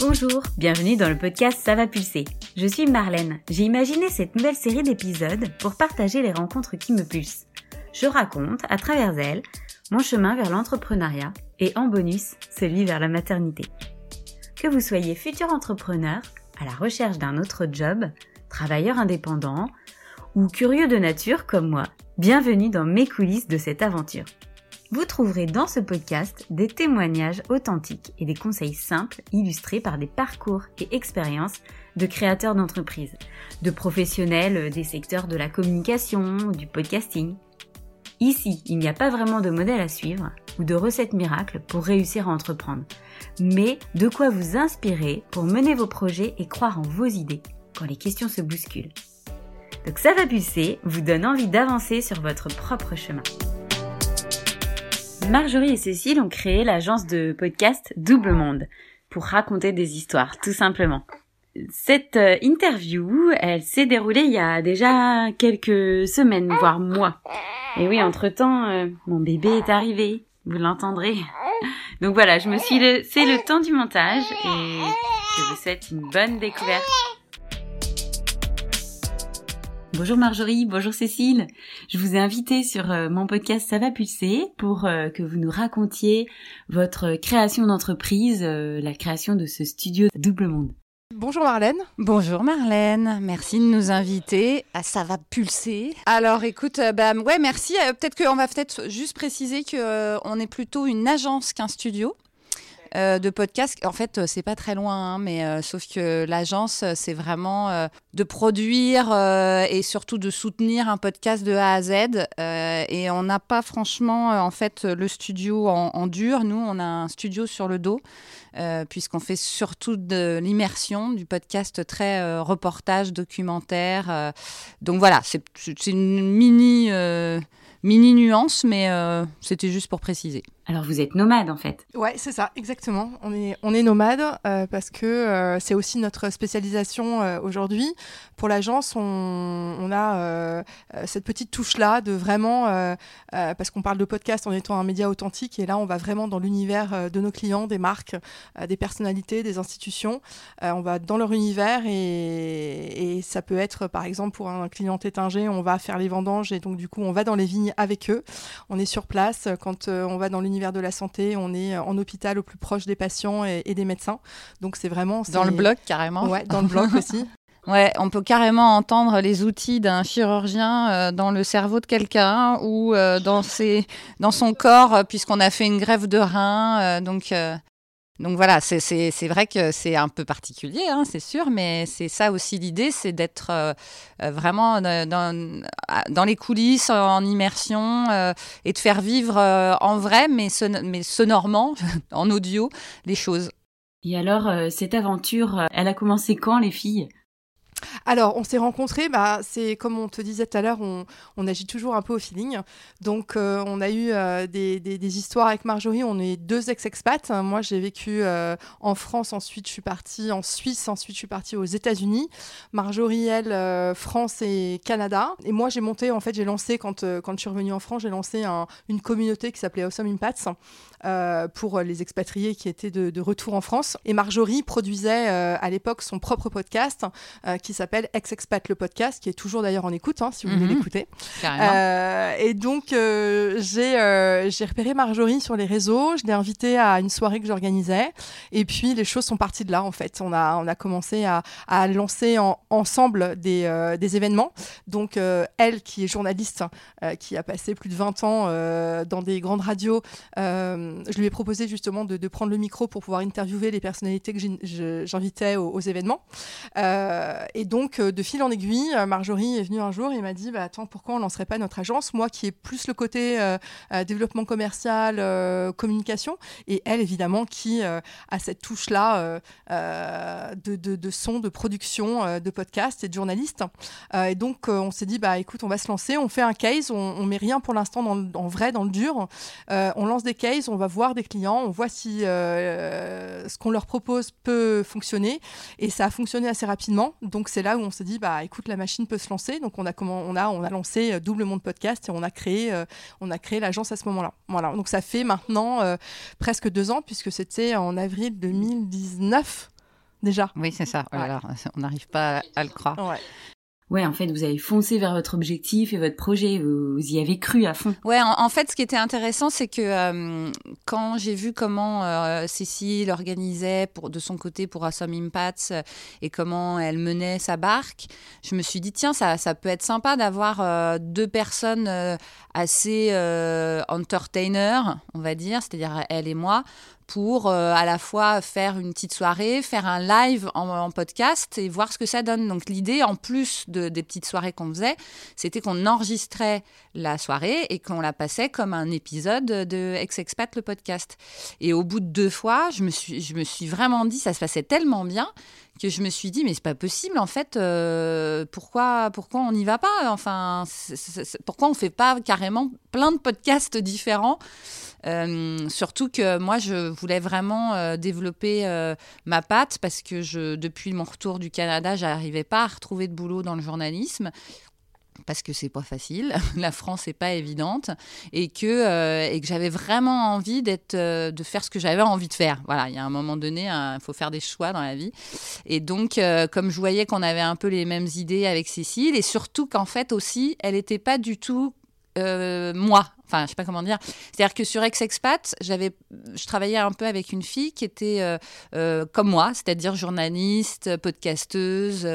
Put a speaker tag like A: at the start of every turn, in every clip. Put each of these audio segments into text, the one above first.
A: Bonjour, bienvenue dans le podcast Ça va pulser. Je suis Marlène. J'ai imaginé cette nouvelle série d'épisodes pour partager les rencontres qui me pulsent. Je raconte, à travers elles, mon chemin vers l'entrepreneuriat et en bonus, celui vers la maternité. Que vous soyez futur entrepreneur, à la recherche d'un autre job, travailleur indépendant ou curieux de nature comme moi, bienvenue dans mes coulisses de cette aventure. Vous trouverez dans ce podcast des témoignages authentiques et des conseils simples illustrés par des parcours et expériences de créateurs d'entreprises, de professionnels des secteurs de la communication, du podcasting. Ici, il n'y a pas vraiment de modèle à suivre ou de recette miracle pour réussir à entreprendre, mais de quoi vous inspirer pour mener vos projets et croire en vos idées quand les questions se bousculent. Donc ça va pulser, vous donne envie d'avancer sur votre propre chemin. Marjorie et Cécile ont créé l'agence de podcast Double Monde pour raconter des histoires, tout simplement. Cette euh, interview, elle s'est déroulée il y a déjà quelques semaines, voire mois. Et oui, entre-temps, euh, mon bébé est arrivé, vous l'entendrez. Donc voilà, je me suis c'est le temps du montage et je vous souhaite une bonne découverte. Bonjour Marjorie, bonjour Cécile. Je vous ai invité sur euh, mon podcast Ça va pulser pour euh, que vous nous racontiez votre création d'entreprise, euh, la création de ce studio Double Monde.
B: Bonjour Marlène.
C: Bonjour Marlène, merci de nous inviter à Ça va pulser.
B: Alors écoute, bah, ouais merci. Peut-être qu'on va peut-être juste préciser qu'on est plutôt une agence qu'un studio. Euh, de podcast. En fait, euh, c'est pas très loin, hein, mais euh, sauf que l'agence, c'est vraiment de produire et surtout de soutenir un podcast de A à Z. et on n'a pas franchement, en fait, le studio en, dur. Nous, on a un studio sur le dos. puisqu'on fait surtout de l'immersion, du podcast très reportage, documentaire. donc voilà, c'est une mini mini nuance, mais c'était juste pour préciser.
A: Alors vous êtes nomade en fait.
B: Ouais, c'est ça, exactement. On est, on est nomade euh, parce que euh, c'est aussi notre spécialisation aujourd'hui. Pour l'agence, on, on, a cette petite touche-là de vraiment, parce qu'on parle de podcast en étant un média authentique, et là on va vraiment dans l'univers de nos clients, des marques, des personnalités, des institutions. on va dans leur univers et, ça peut être par exemple pour un client tétingé, on va faire les vendanges et donc du coup on va dans les vignes avec eux. On est sur place. Quand euh, on va dans l'univers de la santé, on est en hôpital au plus proche des patients et, des médecins. Donc c'est vraiment...
C: Dans le bloc carrément
B: Ouais, dans le bloc aussi.
C: Ouais, on peut carrément entendre les outils d'un chirurgien euh, dans le cerveau de quelqu'un ou euh, dans, ses, dans son corps, puisqu'on a fait une grève de rein. donc, donc voilà, c'est vrai que c'est un peu particulier, hein, c'est sûr, mais c'est ça aussi l'idée, c'est d'être euh, euh, vraiment dans, dans, les coulisses, en immersion, euh, et de faire vivre en vrai, mais, mais sonorement, en audio, les choses.
A: Et alors, cette aventure, elle a commencé quand, les filles?
B: Alors, on s'est rencontrés, bah, c'est comme on te disait tout à l'heure, on, agit toujours un peu au feeling. Donc, euh, on a eu euh, des, histoires avec Marjorie. On est deux ex-expats. Moi, j'ai vécu euh, en France, ensuite je suis partie en Suisse, ensuite je suis partie aux États-Unis. Marjorie, elle, France et Canada. Et moi, j'ai monté, en fait, j'ai lancé, quand, quand je suis revenue en France, j'ai lancé une communauté qui s'appelait Awesome Impacts pour les expatriés qui étaient de, de, retour en France. Et Marjorie produisait à l'époque son propre podcast qui qui s'appelle Ex-Expat le podcast, qui est toujours d'ailleurs en écoute, hein, si vous voulez mhm. l'écouter. Euh, et donc, euh, j'ai euh, j'ai repéré Marjorie sur les réseaux, je l'ai invitée à une soirée que j'organisais, et puis les choses sont parties de là, en fait. On a, on a commencé à, à lancer en, ensemble des, des événements. Donc, elle, qui est journaliste, qui a passé plus de 20 ans dans des grandes radios, je lui ai proposé justement de, prendre le micro pour pouvoir interviewer les personnalités que j'invitais aux, événements. et et donc, euh, de fil en aiguille, euh, Marjorie est venue un jour et m'a dit bah, Attends, pourquoi on ne lancerait pas notre agence? Moi qui ai plus le côté euh, développement commercial, communication, et elle, évidemment, qui a cette touche-là de, son, de production, de podcast et de journaliste. et donc, on s'est dit bah, Écoute, on va se lancer, on fait un case, on, ne met rien pour l'instant en vrai, dans le dur. on lance des cases, on va voir des clients, on voit si ce qu'on leur propose peut fonctionner. Et ça a fonctionné assez rapidement. Donc, c'est là où on s'est dit, bah écoute, la machine peut se lancer. Donc on a comment, on a, on a lancé euh, Double Monde Podcast et on a créé, euh, on a créé l'agence à ce moment-là. Voilà. Donc ça fait maintenant euh, presque deux ans puisque c'était en avril 2019 déjà.
C: Oui, c'est ça. Voilà, on n'arrive pas à le croire.
B: Ouais.
A: Ouais, en fait, vous avez foncé vers votre objectif et votre projet. Vous, y avez cru à fond.
C: Ouais, en, fait, ce qui était intéressant, c'est que euh, quand j'ai vu comment euh, Cécile organisait de son côté pour Awesome Impacts euh, et comment elle menait sa barque, je me suis dit, tiens, ça, ça peut être sympa d'avoir deux personnes assez entertainer, on va dire, c'est-à-dire elle et moi, pour euh, à la fois faire une petite soirée, faire un live en, podcast et voir ce que ça donne. Donc l'idée, en plus de, des petites soirées qu'on faisait, c'était qu'on enregistrait la soirée et qu'on la passait comme un épisode de Ex-Expat, le podcast. Et au bout de deux fois, je me suis, je me suis vraiment dit, ça se passait tellement bien que je me suis dit mais c'est pas possible en fait euh, pourquoi pourquoi on n'y va pas? Enfin pourquoi on fait pas carrément plein de podcasts différents? Euh, surtout que moi, je voulais vraiment euh, développer ma patte parce que je, depuis mon retour du Canada, j'arrivais pas à retrouver de boulot dans le journalisme parce que c'est pas facile, la France n'est pas évidente et que, et que j'avais vraiment envie d'être, de faire ce que j'avais envie de faire. Voilà, il y a un moment donné, il faut faire des choix dans la vie. Et donc, comme je voyais qu'on avait un peu les mêmes idées avec Cécile et surtout qu'en fait aussi, elle n'était pas du tout moi Enfin, je sais pas comment dire. C'est-à-dire que sur Ex-Expat, j'avais, je travaillais un peu avec une fille qui était euh, euh, comme moi, c'est-à-dire journaliste, podcasteuse,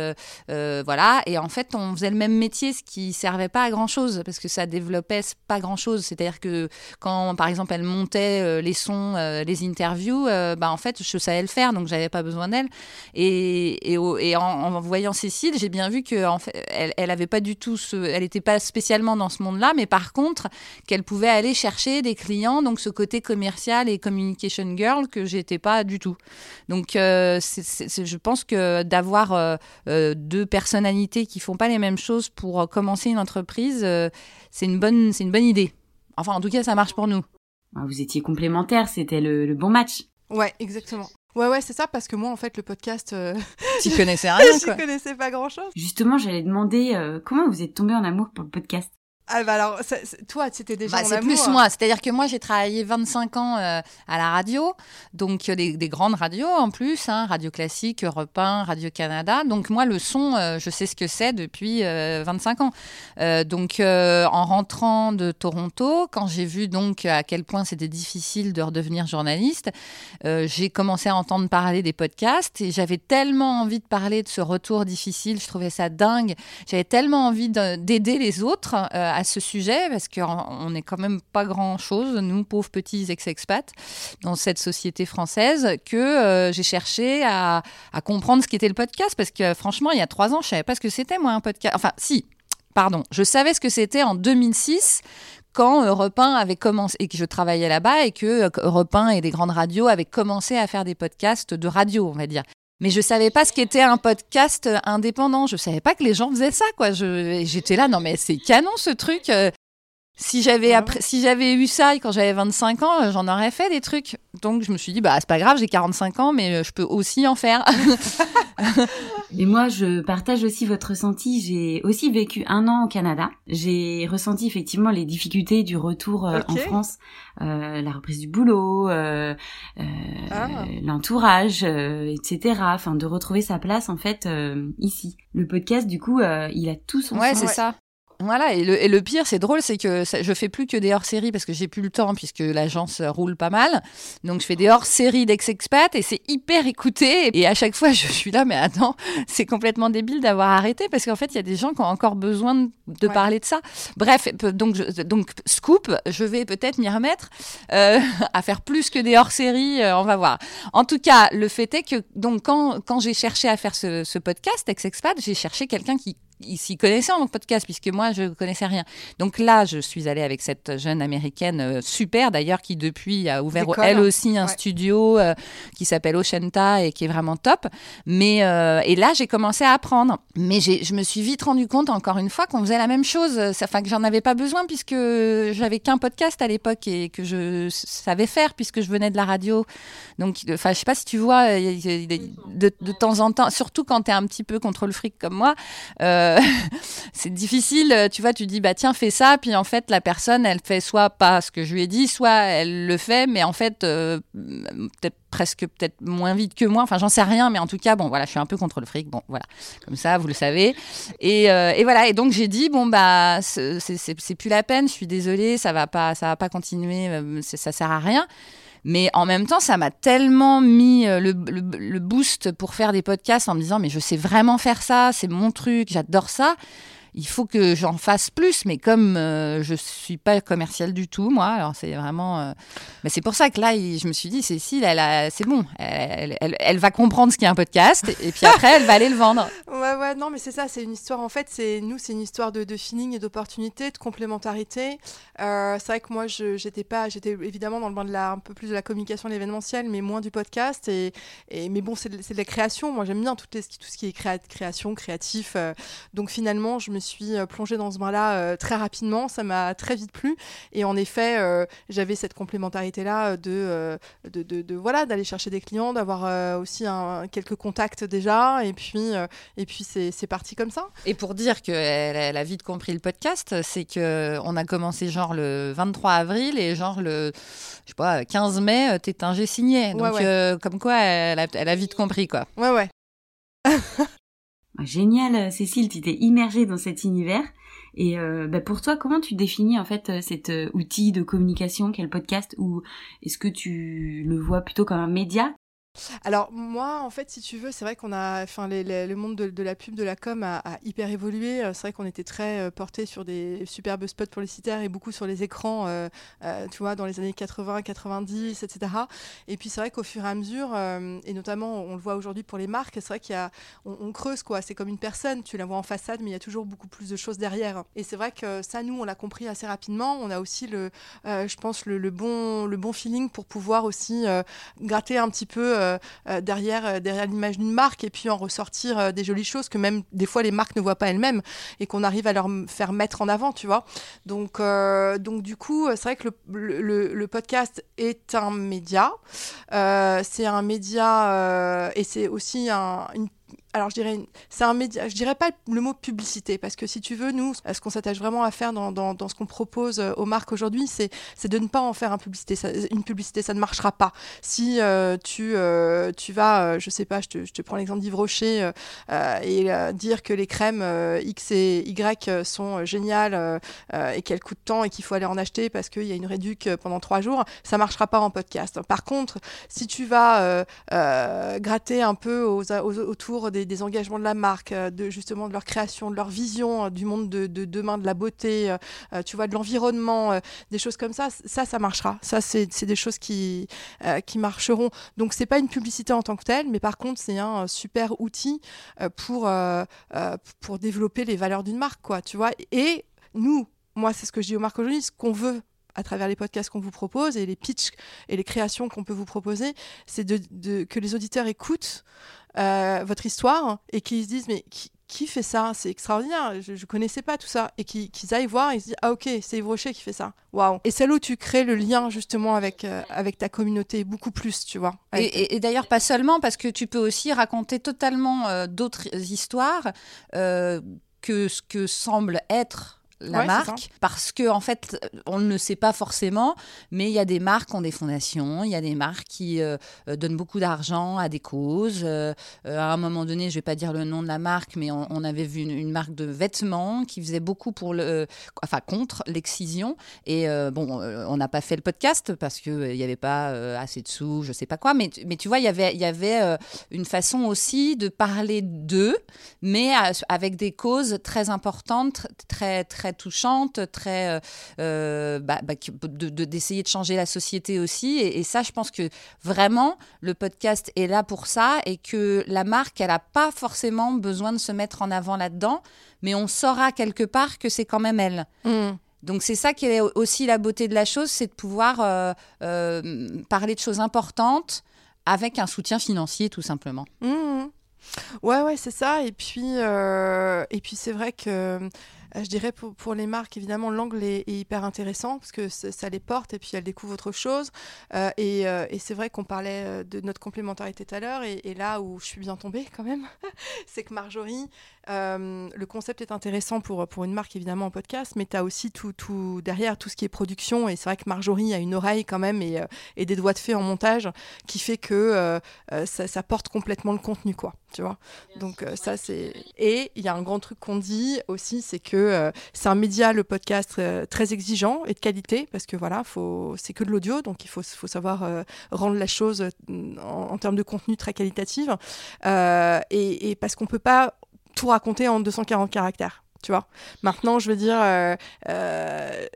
C: euh, voilà. Et en fait, on faisait le même métier, ce qui servait pas à grand-chose parce que ça développait pas grand-chose. C'est-à-dire que quand, par exemple, elle montait les sons, les interviews, bah en fait, je savais le faire, donc j'avais pas besoin d'elle. Et, en, voyant Cécile, j'ai bien vu que en fait, elle, elle avait pas du tout ce, elle était pas spécialement dans ce monde-là, mais par contre, qu'elle pouvait aller chercher des clients, donc ce côté commercial et communication girl que j'étais pas du tout. Donc euh, je pense que d'avoir euh, euh, deux personnalités qui font pas les mêmes choses pour commencer une entreprise, c'est une bonne, c'est une bonne idée. Enfin, en tout cas, ça marche pour nous.
A: Ah, vous étiez complémentaires, c'était le, bon match.
B: Ouais, exactement. Ouais, ouais, c'est ça, parce que moi, en fait, le podcast.
C: Tu connaissais rien,
B: quoi. Je connaissais pas grand chose.
A: Justement, j'allais demander comment vous êtes tombé en amour pour le podcast?
B: Ah bah alors, toi, c'était déjà bah,
C: C'est plus
B: hein.
C: moi. C'est-à-dire que moi, j'ai travaillé 25 ans euh, à la radio, donc euh, des, grandes radios en plus, hein, Radio Classique, Europe 1, Radio Canada. Donc moi, le son, euh, je sais ce que c'est depuis 25 ans. donc en rentrant de Toronto, quand j'ai vu donc à quel point c'était difficile de redevenir journaliste, j'ai commencé à entendre parler des podcasts et j'avais tellement envie de parler de ce retour difficile. Je trouvais ça dingue. J'avais tellement envie d'aider les autres à ce sujet parce qu'on n'est quand même pas grand-chose, nous, pauvres petits ex-expats, dans cette société française, que euh, j'ai cherché à, comprendre ce qu'était le podcast parce que franchement, il y a trois ans, je savais pas ce que c'était, moi, un podcast. Enfin, si, pardon, je savais ce que c'était en 2006 quand Europe 1 avait commencé et que je travaillais là-bas et que Europe 1 et des grandes radios avaient commencé à faire des podcasts de radio, on va dire. Mais je savais pas ce qu'était un podcast indépendant. Je savais pas que les gens faisaient ça, quoi. J'étais là, non mais c'est canon ce truc. Si j'avais si j'avais eu ça quand j'avais 25 ans, euh, j'en aurais fait des trucs. Donc je me suis dit bah c'est pas grave, j'ai 45 ans mais euh, je peux aussi en faire.
A: Et moi je partage aussi votre ressenti, j'ai aussi vécu un an au Canada. J'ai ressenti effectivement les difficultés du retour euh, en France, euh, la reprise du boulot, euh, ah. l'entourage, etc. Enfin de retrouver sa place en fait ici. Le podcast du coup il a tout son
C: Ouais, c'est ça. Voilà, et le, et le pire, c'est drôle, c'est que je fais plus que des hors-séries parce que j'ai plus le temps puisque l'agence roule pas mal. Donc je fais des hors-séries d'ex-expat et c'est hyper écouté. Et à chaque fois, je suis là, mais attends, c'est complètement débile d'avoir arrêté parce qu'en fait, il y a des gens qui ont encore besoin de, parler de ça. Bref, donc, donc scoop, je vais peut-être m'y remettre euh, à faire plus que des hors-séries, euh, on va voir. En tout cas, le fait est que donc quand, quand j'ai cherché à faire ce, ce podcast, ex-expat, j'ai cherché quelqu'un qui ils s'y connaissaient en podcast, puisque moi, je ne connaissais rien. Donc là, je suis allée avec cette jeune américaine euh, super, d'ailleurs, qui depuis a ouvert elle aussi un studio euh, qui s'appelle Oshenta et qui est vraiment top. Mais, euh, et là, j'ai commencé à apprendre. Mais je me suis vite rendu compte, encore une fois, qu'on faisait la même chose. Enfin, que j'en avais pas besoin, puisque j'avais qu'un podcast à l'époque et que je savais faire, puisque je venais de la radio. Donc, enfin, je sais pas si tu vois, de, de temps en temps, surtout quand tu es un petit peu contre le fric comme moi, euh, c'est difficile. Tu vois, tu dis, bah tiens, fais ça. Puis en fait, la personne, elle fait soit pas ce que je lui ai dit, soit elle le fait, mais en fait, euh, peut-être presque peut-être moins vite que moi. Enfin, j'en sais rien, mais en tout cas, bon, voilà, je suis un peu contre le fric. Bon, voilà, comme ça, vous le savez. Et, euh, et voilà. Et donc j'ai dit, bon bah, c'est plus la peine. Je suis désolée, ça va pas, ça va pas continuer. Ça sert à rien. Mais en même temps, ça m'a tellement mis euh, le, le, boost pour faire des podcasts en me disant, mais je sais vraiment faire ça, c'est mon truc, j'adore ça il faut que j'en fasse plus, mais comme euh, je suis pas commercial du tout, moi, alors c'est vraiment. Euh, mais c'est pour ça que là, je me suis dit, Cécile, elle c'est bon, elle, elle, va comprendre ce qu'est un podcast, et puis après, elle va aller le vendre.
B: Ouais, ouais, non, mais c'est ça, c'est une histoire. En fait, c'est nous, c'est une histoire de, de feeling et d'opportunité, de complémentarité. Euh, c'est vrai que moi, j'étais pas, j'étais évidemment dans le bain de la, un peu plus de la communication, de l'événementiel, mais moins du podcast. Et, mais bon, c'est de, de, la création. Moi, j'aime bien tout, tout ce qui est création, créatif. donc finalement, je me suis euh, plongée dans ce bain-là euh, très rapidement. Ça m'a très vite plu. Et en effet, euh, j'avais cette complémentarité-là de, de, de, voilà, d'aller chercher des clients, d'avoir aussi un, quelques contacts déjà. Et puis, et puis c'est parti comme ça.
C: Et pour dire qu'elle elle a vite compris le podcast, c'est qu'on a commencé genre le 23 avril et genre le je sais pas, 15 mai, t'es un G signé. Donc, comme quoi, elle a, elle a, vite compris, quoi.
B: Ouais, ouais.
A: Génial, Cécile, tu t'es immergée dans cet univers. Et euh, bah pour toi, comment tu définis en fait euh, cet euh, outil de communication qu'est le podcast? Ou est-ce que tu le vois plutôt comme un média
B: alors moi, en fait, si tu veux, c'est vrai qu'on a, enfin, le monde de, la pub, de la com a, hyper évolué. Euh, c'est vrai qu'on était très euh, porté sur des superbes spots publicitaires et beaucoup sur les écrans, euh, tu vois, dans les années 80, 90, etc. Et puis c'est vrai qu'au fur et à mesure, et notamment on le voit aujourd'hui pour les marques, c'est vrai qu'il y a, on, creuse quoi. C'est comme une personne, tu la vois en façade, mais il y a toujours beaucoup plus de choses derrière. Et c'est vrai que ça, nous, on l'a compris assez rapidement. On a aussi je pense, le, bon, le bon feeling pour pouvoir aussi gratter un petit peu euh, euh, derrière, euh, derrière l'image d'une marque et puis en ressortir des jolies choses que même des fois les marques ne voient pas elles-mêmes et qu'on arrive à leur faire mettre en avant, tu vois. Donc, donc du coup, c'est vrai que le, le, podcast est un média. c'est un média et c'est aussi un, une alors je dirais, c'est un média, je dirais pas le mot publicité, parce que si tu veux, nous, ce qu'on s'attache vraiment à faire dans, ce qu'on propose euh, aux marques aujourd'hui, c'est, de ne pas en faire un publicité. une publicité, ça ne marchera pas. Si euh, tu, euh, tu vas, je sais pas, je te, prends l'exemple d'Yves Rocher et dire que les crèmes X et Y sont géniales et qu'elles coûtent tant et qu'il faut aller en acheter parce qu'il y a une réduc pendant trois jours, ça marchera pas en podcast. Par contre, si tu vas gratter un peu autour des des, engagements de la marque, euh, de justement de leur création, de leur vision euh, du monde de, demain, de la beauté, euh, tu vois, de l'environnement, des choses comme ça, ça, ça marchera. Ça, c'est des choses qui, qui marcheront. Donc, c'est pas une publicité en tant que telle, mais par contre, c'est un super outil pour, pour développer les valeurs d'une marque, quoi, tu vois. Et nous, moi, c'est ce que je dis aux marques aujourd'hui, ce qu'on veut à travers les podcasts qu'on vous propose et les pitchs et les créations qu'on peut vous proposer, c'est de, que les auditeurs écoutent euh, votre histoire et qu'ils se disent mais qui, fait ça? C'est extraordinaire, je, ne connaissais pas tout ça. Et qu'ils aillent voir et se disent ah ok, c'est Yves Rocher qui fait ça. Waouh Et c'est là où tu crées le lien justement avec, euh, avec ta communauté beaucoup plus, tu vois.
C: Et, d'ailleurs pas seulement parce que tu peux aussi raconter totalement euh, d'autres histoires que ce que semble être la marque parce que en fait on ne le sait pas forcément mais il y a des marques qui ont des fondations il y a des marques qui euh, euh, donnent beaucoup d'argent à des causes. Euh, à un moment donné je vais pas dire le nom de la marque mais on, avait vu une, marque de vêtements qui faisait beaucoup pour le enfin contre l'excision. Et bon on n'a pas fait le podcast parce que il n'y avait pas assez de sous je sais pas quoi. Mais mais tu vois il y avait il y avait une façon aussi de parler d'eux mais avec des causes très importantes très très touchante, très euh, euh, bah, bah, d'essayer de, changer la société aussi. Et, ça, je pense que vraiment le podcast est là pour ça et que la marque, elle n'a pas forcément besoin de se mettre en avant là-dedans, mais on saura quelque part que c'est quand même elle. Mm. Donc c'est ça qui est aussi la beauté de la chose, c'est de pouvoir euh, parler de choses importantes avec un soutien financier tout simplement.
B: Mm. Ouais, ouais, c'est ça. Et puis, et puis c'est vrai que je dirais pour, les marques, évidemment, l'angle est, hyper intéressant parce que ça les porte et puis elles découvrent autre chose. et, et c'est vrai qu'on parlait de notre complémentarité tout à l'heure et, et, là où je suis bien tombée quand même, c'est que Marjorie, le concept est intéressant pour, pour une marque évidemment en podcast, mais tu as aussi tout, tout derrière, tout ce qui est production. Et c'est vrai que Marjorie a une oreille quand même et, et des doigts de fée en montage qui fait que ça, ça porte complètement le contenu, quoi. Tu vois Donc, euh, ça, c'est. Et il y a un grand truc qu'on dit aussi, c'est que euh, c'est un média, le podcast, euh, très exigeant et de qualité, parce que voilà, faut... c'est que de l'audio, donc il faut, faut savoir rendre la chose en, termes de contenu très qualitative. Et, et, parce qu'on peut pas tout raconter en 240 caractères. Tu vois Maintenant, je veux dire,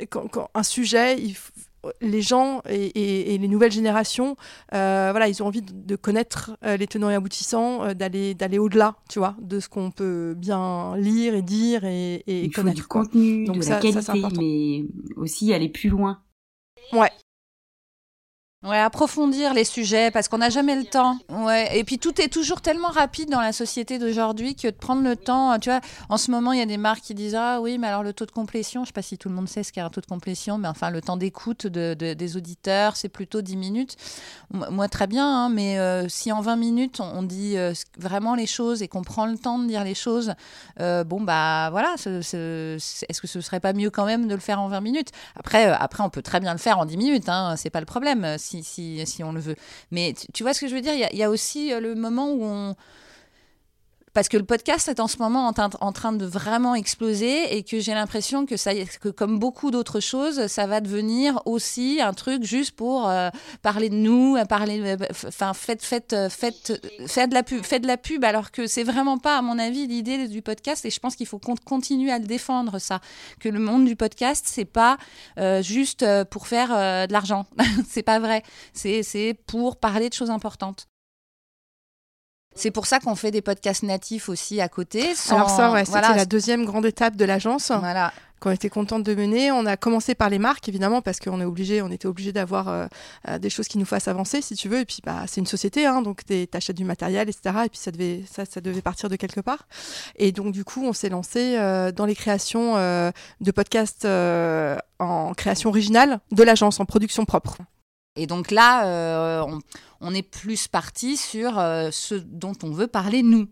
B: quand, quand, un sujet, il les gens et, les nouvelles générations, euh, voilà, ils ont envie de, connaître euh, les tenants et aboutissants, euh, d'aller d'aller au-delà, tu vois, de ce qu'on peut bien lire et dire et, et
A: Il
B: faut connaître.
A: du contenu, de la qualité, mais aussi aller plus loin.
B: Ouais,
C: Ouais, approfondir les sujets parce qu'on n'a jamais le temps. Ouais, et puis tout est toujours tellement rapide dans la société d'aujourd'hui que de prendre le temps. Tu vois, en ce moment, il y a des marques qui disent ah oui, mais alors le taux de complétion, je sais pas si tout le monde sait ce qu'est un taux de complétion, mais enfin le temps d'écoute de, des auditeurs, c'est plutôt 10 minutes. Moi, très bien, hein, mais euh, si en 20 minutes on, dit euh, vraiment les choses et qu'on prend le temps de dire les choses, euh, bon bah voilà, est-ce que ce serait pas mieux quand même de le faire en 20 minutes? Après, après, on peut très bien le faire en 10 minutes, hein, c'est pas le problème si, on le veut. Mais tu, vois ce que je veux dire? Il y, a, aussi euh, le moment où on parce que le podcast est en ce moment en, train de vraiment exploser et que j'ai l'impression que ça que comme beaucoup d'autres choses ça va devenir aussi un truc juste pour euh, parler de nous parler euh, enfin faites faites faites faites de la pub faites de la pub alors que c'est vraiment pas à mon avis l'idée du podcast et je pense qu'il faut qu'on continue à le défendre ça. Que le monde du podcast c'est pas juste pour faire de l'argent. C'est pas vrai. C'est pour parler de choses importantes c'est pour ça qu'on fait des podcasts natifs aussi à côté.
B: Alors ça, ouais, c'était la deuxième grande étape de l'agence. Voilà qu'on était contente de mener. On a commencé par les marques, évidemment, parce qu'on est obligé, on était obligé d'avoir euh, euh, des choses qui nous fassent avancer, si tu veux. Et puis, bah, c'est une société, hein, donc tu achètes du matériel, etc. Et puis, ça devait, ça, ça devait partir de quelque part. Et donc, du coup, on s'est lancé euh, dans les créations de podcasts en création originale de l'agence, en production propre.
C: Et donc là, euh, on, est plus parti sur euh, ce dont on veut parler nous.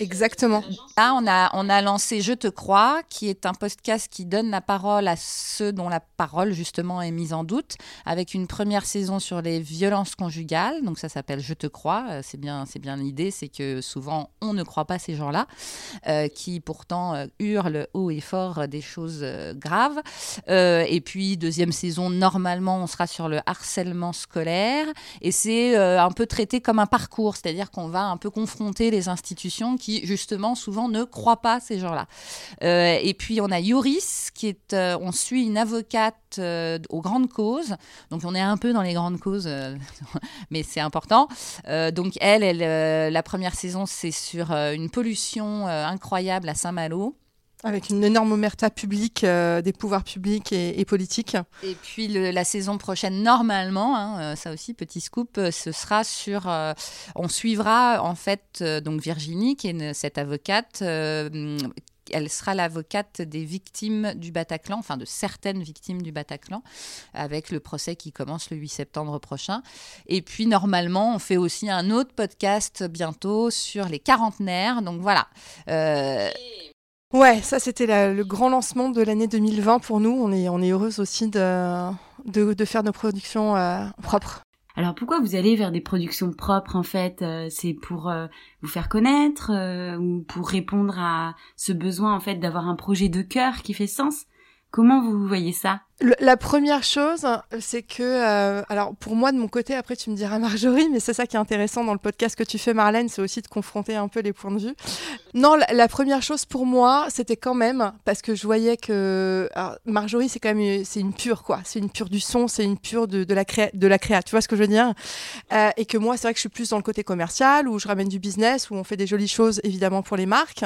B: Exactement.
C: Là, on a, on a lancé Je te crois, qui est un podcast qui donne la parole à ceux dont la parole, justement, est mise en doute, avec une première saison sur les violences conjugales. Donc, ça s'appelle Je te crois. Euh, c'est bien, c'est bien l'idée, c'est que souvent, on ne croit pas ces gens-là, euh, qui pourtant euh, hurlent haut et fort des choses graves. et puis, deuxième saison, normalement, on sera sur le harcèlement scolaire. Et c'est un peu traité comme un parcours, c'est-à-dire qu'on va un peu confronter les institutions qui, justement, souvent ne croient pas ces gens-là. Euh, et puis, on a Yoris, qui est, euh, on suit une avocate euh, aux grandes causes. Donc, on est un peu dans les grandes causes, mais c'est important. donc, elle, elle la première saison, c'est sur une pollution incroyable à Saint-Malo.
B: Avec une énorme omerta publique euh, des pouvoirs publics et, politiques.
C: Et puis la saison prochaine, normalement, hein, euh, ça aussi, petit scoop, euh, ce sera sur. on suivra en fait donc Virginie, qui est cette avocate. elle sera l'avocate des victimes du Bataclan, enfin de certaines victimes du Bataclan, avec le procès qui commence le 8 septembre prochain. Et puis normalement, on fait aussi un autre podcast bientôt sur les quarantenaires. Donc voilà.
B: Ouais, ça c'était le grand lancement de l'année 2020 pour nous. On est, on est heureuse aussi de, de, faire nos productions euh, propres.
A: Alors pourquoi vous allez vers des productions propres en fait euh, C'est pour euh, vous faire connaître ou pour répondre à ce besoin en fait d'avoir un projet de cœur qui fait sens? Comment vous voyez ça?
B: La première chose, c'est que, euh, alors pour moi de mon côté, après tu me diras Marjorie, mais c'est ça qui est intéressant dans le podcast que tu fais Marlène, c'est aussi de confronter un peu les points de vue. Non, la, première chose pour moi, c'était quand même parce que je voyais que Marjorie, c'est quand même c'est une pure quoi, c'est une pure du son, c'est une pure de, la créa, de la créa, tu vois ce que je veux dire? Euh, Et que moi, c'est vrai que je suis plus dans le côté commercial où je ramène du business, où on fait des jolies choses évidemment pour les marques,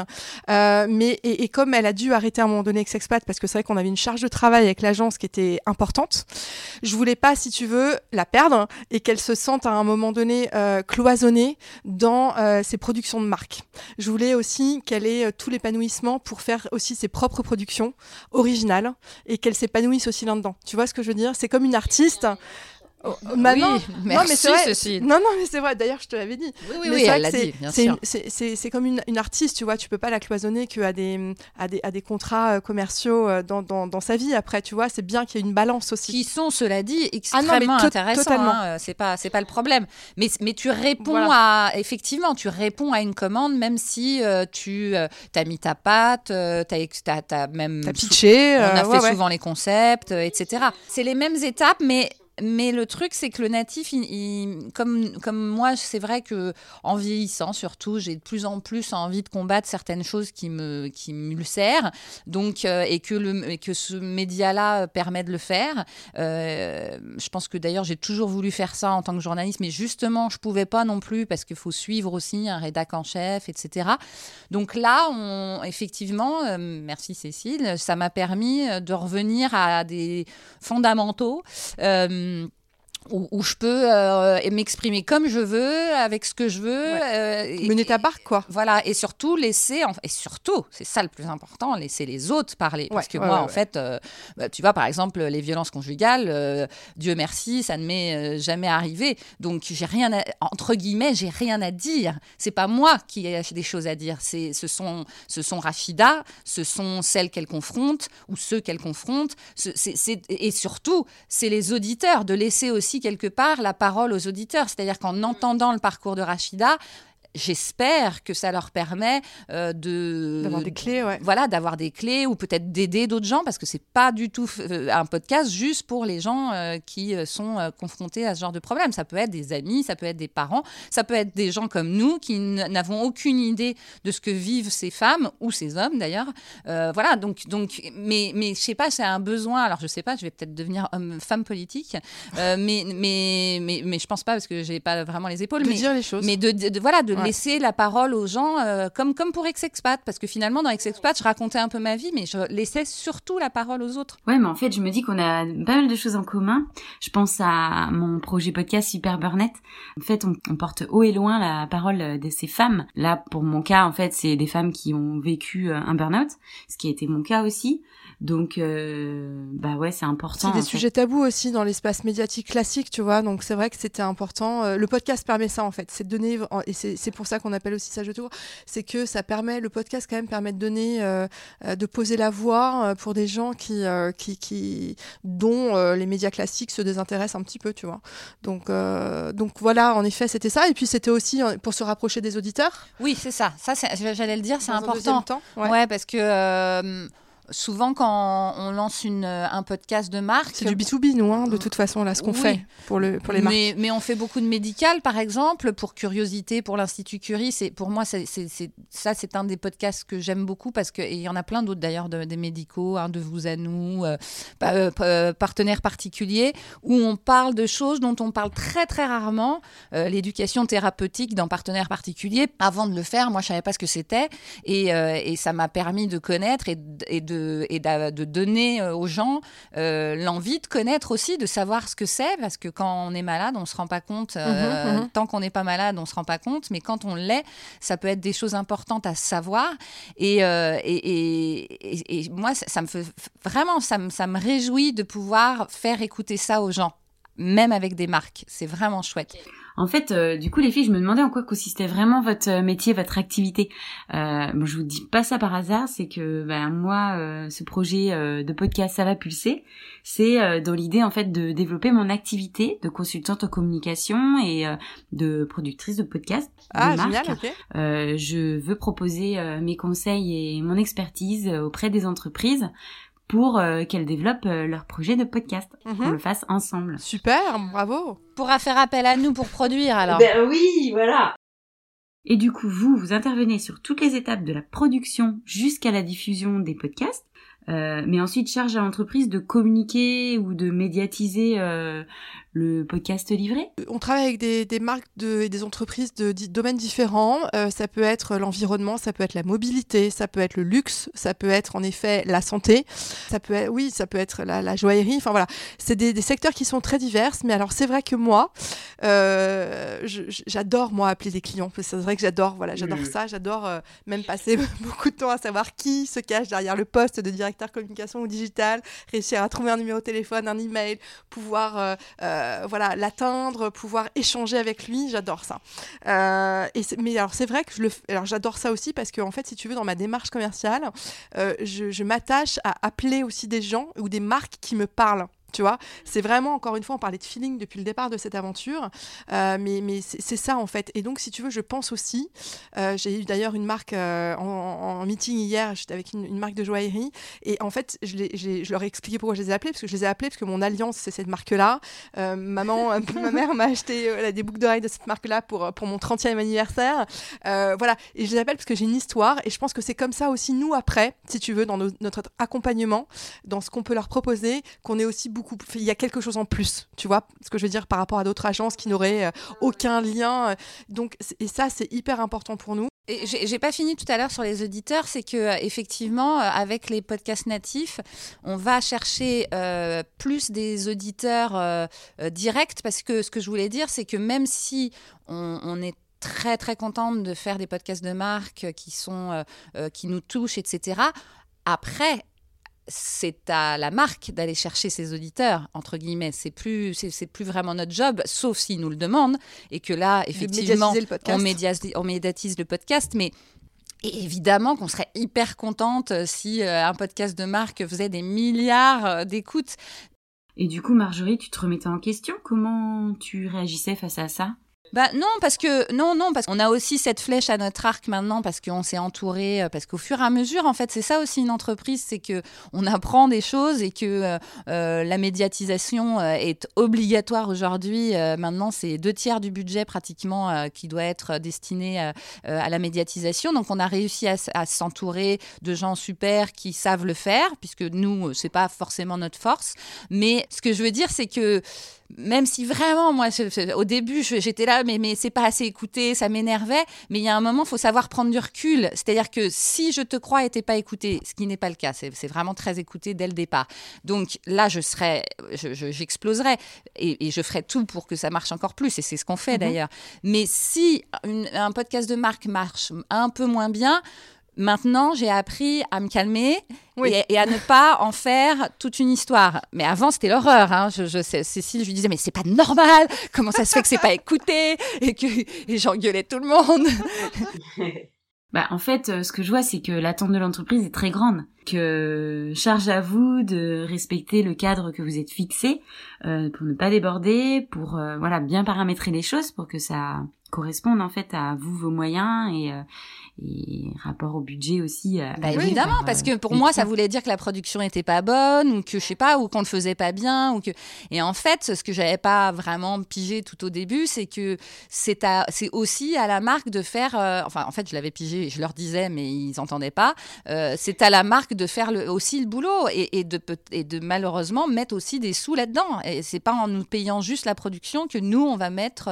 B: euh, mais et, comme elle a dû arrêter à un moment donné Sexpat parce que c'est vrai qu'on avait une charge de travail avec l'agence qui était importante. Je voulais pas, si tu veux, la perdre et qu'elle se sente à un moment donné euh, cloisonnée dans euh, ses productions de marque. Je voulais aussi qu'elle ait euh, tout l'épanouissement pour faire aussi ses propres productions originales et qu'elle s'épanouisse aussi là-dedans. Tu vois ce que je veux dire? C'est comme une artiste.
C: Oh, Maintenant, oui, merci, non, mais c'est vrai. Ceci.
B: Non, non, mais c'est vrai. D'ailleurs, je te l'avais dit.
C: Oui, oui, oui elle l'a dit, bien sûr.
B: C'est comme une, une, artiste, tu vois. Tu peux pas la cloisonner qu'à des, à des, à des contrats euh, commerciaux euh, dans, dans, dans, sa vie. Après, tu vois, c'est bien qu'il y ait une balance aussi.
C: Qui sont, cela dit, extrêmement ah non, intéressants. Hein. C'est pas, le problème. Mais, mais tu réponds voilà. à, effectivement, tu réponds à une commande, même si euh, tu euh, as mis ta patte, euh, tu as, as, même.
B: T'as pitché.
C: On a
B: ouais,
C: fait souvent les concepts, etc. C'est les mêmes étapes, mais mais le truc, c'est que le natif, comme, moi, c'est vrai que en vieillissant, surtout, j'ai de plus en plus envie de combattre certaines choses qui me, qui m'ulcèrent. Donc, euh, et que le, que ce média-là permet de le faire. Euh, je pense que d'ailleurs, j'ai toujours voulu faire ça en tant que journaliste, mais justement, je pouvais pas non plus parce qu'il faut suivre aussi un rédac en chef, etc. Donc là, effectivement, euh, merci Cécile, ça m'a permis de revenir à des fondamentaux. Euh, um, où, où, je peux euh, m'exprimer comme je veux, avec ce que je veux.
B: Ouais. Euh, Mener ta barque, quoi.
C: Voilà, et surtout laisser, et surtout, c'est ça le plus important, laisser les autres parler. Ouais, Parce que moi, en fait, euh, bah, tu vois, par exemple, les violences conjugales, euh, Dieu merci, ça ne m'est jamais arrivé. Donc, j'ai rien, à, entre guillemets, j'ai rien à dire. C'est pas moi qui ai des choses à dire. C'est, ce sont, ce sont Rachida, ce sont celles qu'elle confronte ou ceux qu'elle confronte. Et surtout, c'est les auditeurs de laisser aussi quelque part la parole aux auditeurs. C'est-à-dire qu'en entendant le parcours de Rachida, j'espère que ça leur permet euh, de
B: d'avoir des clés, ouais.
C: voilà, d'avoir des clés ou peut-être d'aider d'autres gens parce que c'est pas du tout euh, un podcast juste pour les gens euh, qui sont euh, confrontés à ce genre de problème. Ça peut être des amis, ça peut être des parents, ça peut être des gens comme nous qui n'avons aucune idée de ce que vivent ces femmes ou ces hommes d'ailleurs. Voilà, donc donc mais mais je sais pas, c'est un besoin. Alors je sais pas, je vais peut-être devenir homme, femme politique, mais mais mais mais je pense pas parce que j'ai pas vraiment les épaules.
B: De
C: mais
B: dire les choses.
C: Mais de, de, de voilà de ouais laisser la parole aux gens, euh, comme, comme pour Ex-Expat, parce que finalement, dans Ex-Expat, je racontais un peu ma vie, mais je laissais surtout la parole aux autres.
A: Ouais, mais en fait, je me dis qu'on a pas mal de choses en commun. Je pense à mon projet podcast Super Burnett. En fait, on, on porte haut et loin la parole de ces femmes. Là, pour mon cas, en fait, c'est des femmes qui ont vécu euh, un burn-out, ce qui a été mon cas aussi. Donc, euh, bah ouais, c'est important.
B: C'est des sujets fait. tabous aussi dans l'espace médiatique classique, tu vois. Donc, c'est vrai que c'était important. Euh, le podcast permet ça, en fait. C'est de donner, et c'est pour ça qu'on appelle aussi ça je tour, c'est que ça permet, le podcast quand même permet de donner, euh, de poser la voix pour des gens qui, euh, qui, qui, dont euh, les médias classiques se désintéressent un petit peu, tu vois. Donc, donc voilà, en effet, c'était ça. Et puis, c'était aussi pour se rapprocher des auditeurs.
C: Oui, c'est ça. Ça, j'allais le dire, c'est important.
B: Temps,
C: ouais. ouais. parce que souvent quand on lance une, un podcast de marque.
B: C'est du B2B, nous, hein, de toute façon, là, ce qu'on oui. fait pour, le, pour les marques.
C: Mais, mais, on fait beaucoup de médical, par exemple, pour Curiosité, pour l'Institut Curie. Pour moi, ça, c'est un des podcasts que j'aime beaucoup parce qu'il y en a plein d'autres d'ailleurs, de, des médicaux, hein, de vous à nous, euh, euh, partenaires particuliers, où on parle de choses dont on parle très, très rarement. Euh, l'éducation thérapeutique dans partenaires particuliers. Avant de le faire, moi, je savais pas ce que c'était. Et, euh, et ça m'a permis de connaître et, et de de, et de donner euh, aux gens euh, l'envie de connaître aussi, de savoir ce que c'est, parce que quand on est malade, on se rend pas compte. Euh, mmh, mmh. Tant qu'on n'est pas malade, on se rend pas compte, mais quand on l'est, ça peut être des choses importantes à savoir. Et, euh, et, et, et, moi, ça, ça, me fait vraiment, ça me, ça me réjouit de pouvoir faire écouter ça aux gens, même avec des marques. C'est vraiment chouette.
A: En fait, euh, du coup, les filles, je me demandais en quoi consistait vraiment votre euh, métier, votre activité. Euh, bon, je vous dis pas ça par hasard, c'est que ben, moi, euh, ce projet euh, de podcast, ça va pulser. C'est euh, dans l'idée en fait de développer mon activité de consultante en communication et de productrice de podcast.
B: Ah,
A: de
B: génial, ok.
A: je veux proposer mes conseils et mon expertise auprès des entreprises pour euh, qu'elles développent euh, leur projet de podcast, mm -hmm. qu'on le fasse ensemble.
B: Super, bravo.
C: Pourra faire appel à nous pour produire alors.
A: Ben oui, voilà. Et du coup, vous, vous intervenez sur toutes les étapes de la production jusqu'à la diffusion des podcasts, euh, mais ensuite charge à l'entreprise de communiquer ou de médiatiser euh, le podcast livré?
B: On travaille avec des, marques de, et des entreprises de, domaines différents. Euh, ça peut être l'environnement, ça peut être la mobilité, ça peut être le luxe, ça peut être en effet la santé, ça peut être, oui, ça peut être la, joaillerie. Enfin voilà, c'est des, secteurs qui sont très divers. Mais alors c'est vrai que moi, euh, j'adore moi appeler les clients. C'est vrai que j'adore, voilà, j'adore ça. J'adore euh, même passer beaucoup de temps à savoir qui se cache derrière le poste de directeur communication ou digital, réussir à trouver un numéro de téléphone, un email, pouvoir euh, voilà, l'atteindre, pouvoir échanger avec lui, j'adore ça. Euh, et mais alors c'est vrai que je le, alors j'adore ça aussi parce que en fait, si tu veux, dans ma démarche commerciale, euh, je, je m'attache à appeler aussi des gens ou des marques qui me parlent tu vois. C'est vraiment, encore une fois, on parlait de feeling depuis le départ de cette aventure, euh, mais, mais c'est ça en fait. Et donc, si tu veux, je pense aussi, euh, j'ai eu d'ailleurs une marque euh, en, meeting hier, j'étais avec une, marque de joaillerie, et en fait, je, leur ai expliqué pourquoi je les ai appelés, parce que je les ai appelés parce que mon alliance, c'est cette marque-là. maman, ma mère m'a acheté des boucles d'oreilles de cette marque-là pour, pour mon 30e anniversaire. voilà, et je les appelle parce que j'ai une histoire, et je pense que c'est comme ça aussi, nous, après, si tu veux, dans notre accompagnement, dans ce qu'on peut leur proposer, qu'on est aussi beaucoup il y a quelque chose en plus, tu vois, ce que je veux dire par rapport à d'autres agences qui n'auraient euh, aucun lien. Euh, donc, et ça, c'est hyper important pour nous.
C: Et j'ai pas fini tout à l'heure sur les auditeurs, c'est que euh, effectivement, avec les podcasts natifs, on va chercher plus des auditeurs directs, parce que ce que je voulais dire, c'est que même si on, on est très très contente de faire des podcasts de marque qui sont qui nous touchent, etc. Après, c'est à la marque d'aller chercher ses auditeurs entre guillemets. C'est plus c'est plus vraiment notre job sauf s'ils nous le demandent. Et que là effectivement on, médiatise le podcast. Mais évidemment qu'on serait hyper contente si euh, un podcast de marque faisait des milliards euh, d'écoutes.
A: Et du coup Marjorie tu te remettais en question? Comment tu réagissais face à ça?
C: Bah non parce que non non parce qu'on a aussi cette flèche à notre arc maintenant parce qu'on s'est entouré euh, parce qu'au fur et à mesure en fait c'est ça aussi une entreprise c'est que on apprend des choses et que euh, euh, la médiatisation est obligatoire aujourd'hui. Maintenant c'est deux tiers du budget pratiquement qui doit être destiné à la médiatisation. Donc on a réussi à, s'entourer de gens super qui savent le faire puisque nous c'est pas forcément notre force. Mais ce que je veux dire c'est que même si vraiment, moi, au début, j'étais là, mais, mais c'est pas assez écouté, ça m'énervait. Mais il y a un moment, il faut savoir prendre du recul. C'est-à-dire que si je te crois et t'es pas écouté, ce qui n'est pas le cas, c'est vraiment très écouté dès le départ. Donc là, je serais, j'exploserais et, je ferais tout pour que ça marche encore plus. Et c'est ce qu'on fait mhm. d'ailleurs. Mais si un podcast de marque marche un peu moins bien, Maintenant, j'ai appris à me calmer et, à ne pas en faire toute une histoire. Mais avant, c'était l'horreur. Hein. Je, je, Cécile, je lui disais, mais c'est pas normal. Comment ça se fait que c'est pas écouté et que j'engueulais tout le monde?
A: bah, en fait, euh, ce que je vois, c'est que l'attente de l'entreprise est très grande. Que charge à vous de respecter le cadre que vous êtes fixé euh, pour ne pas déborder, pour euh, voilà bien paramétrer les choses pour que ça corresponde en fait à vous vos moyens et euh, et rapport au budget aussi.
C: Euh, bah, évidemment, parce que pour moi, ça voulait dire que la production était pas bonne ou que je sais pas ou qu'on le faisait pas bien ou que. Et en fait, ce que j'avais pas vraiment pigé tout au début, c'est que c'est à... c'est aussi à la marque de faire. Euh, enfin, en fait, je l'avais pigé, je leur disais, mais ils entendaient pas. Euh, c'est à la marque de faire le... aussi le boulot et, et, de et de malheureusement mettre aussi des sous là-dedans. Et c'est pas en nous payant juste la production que nous on va mettre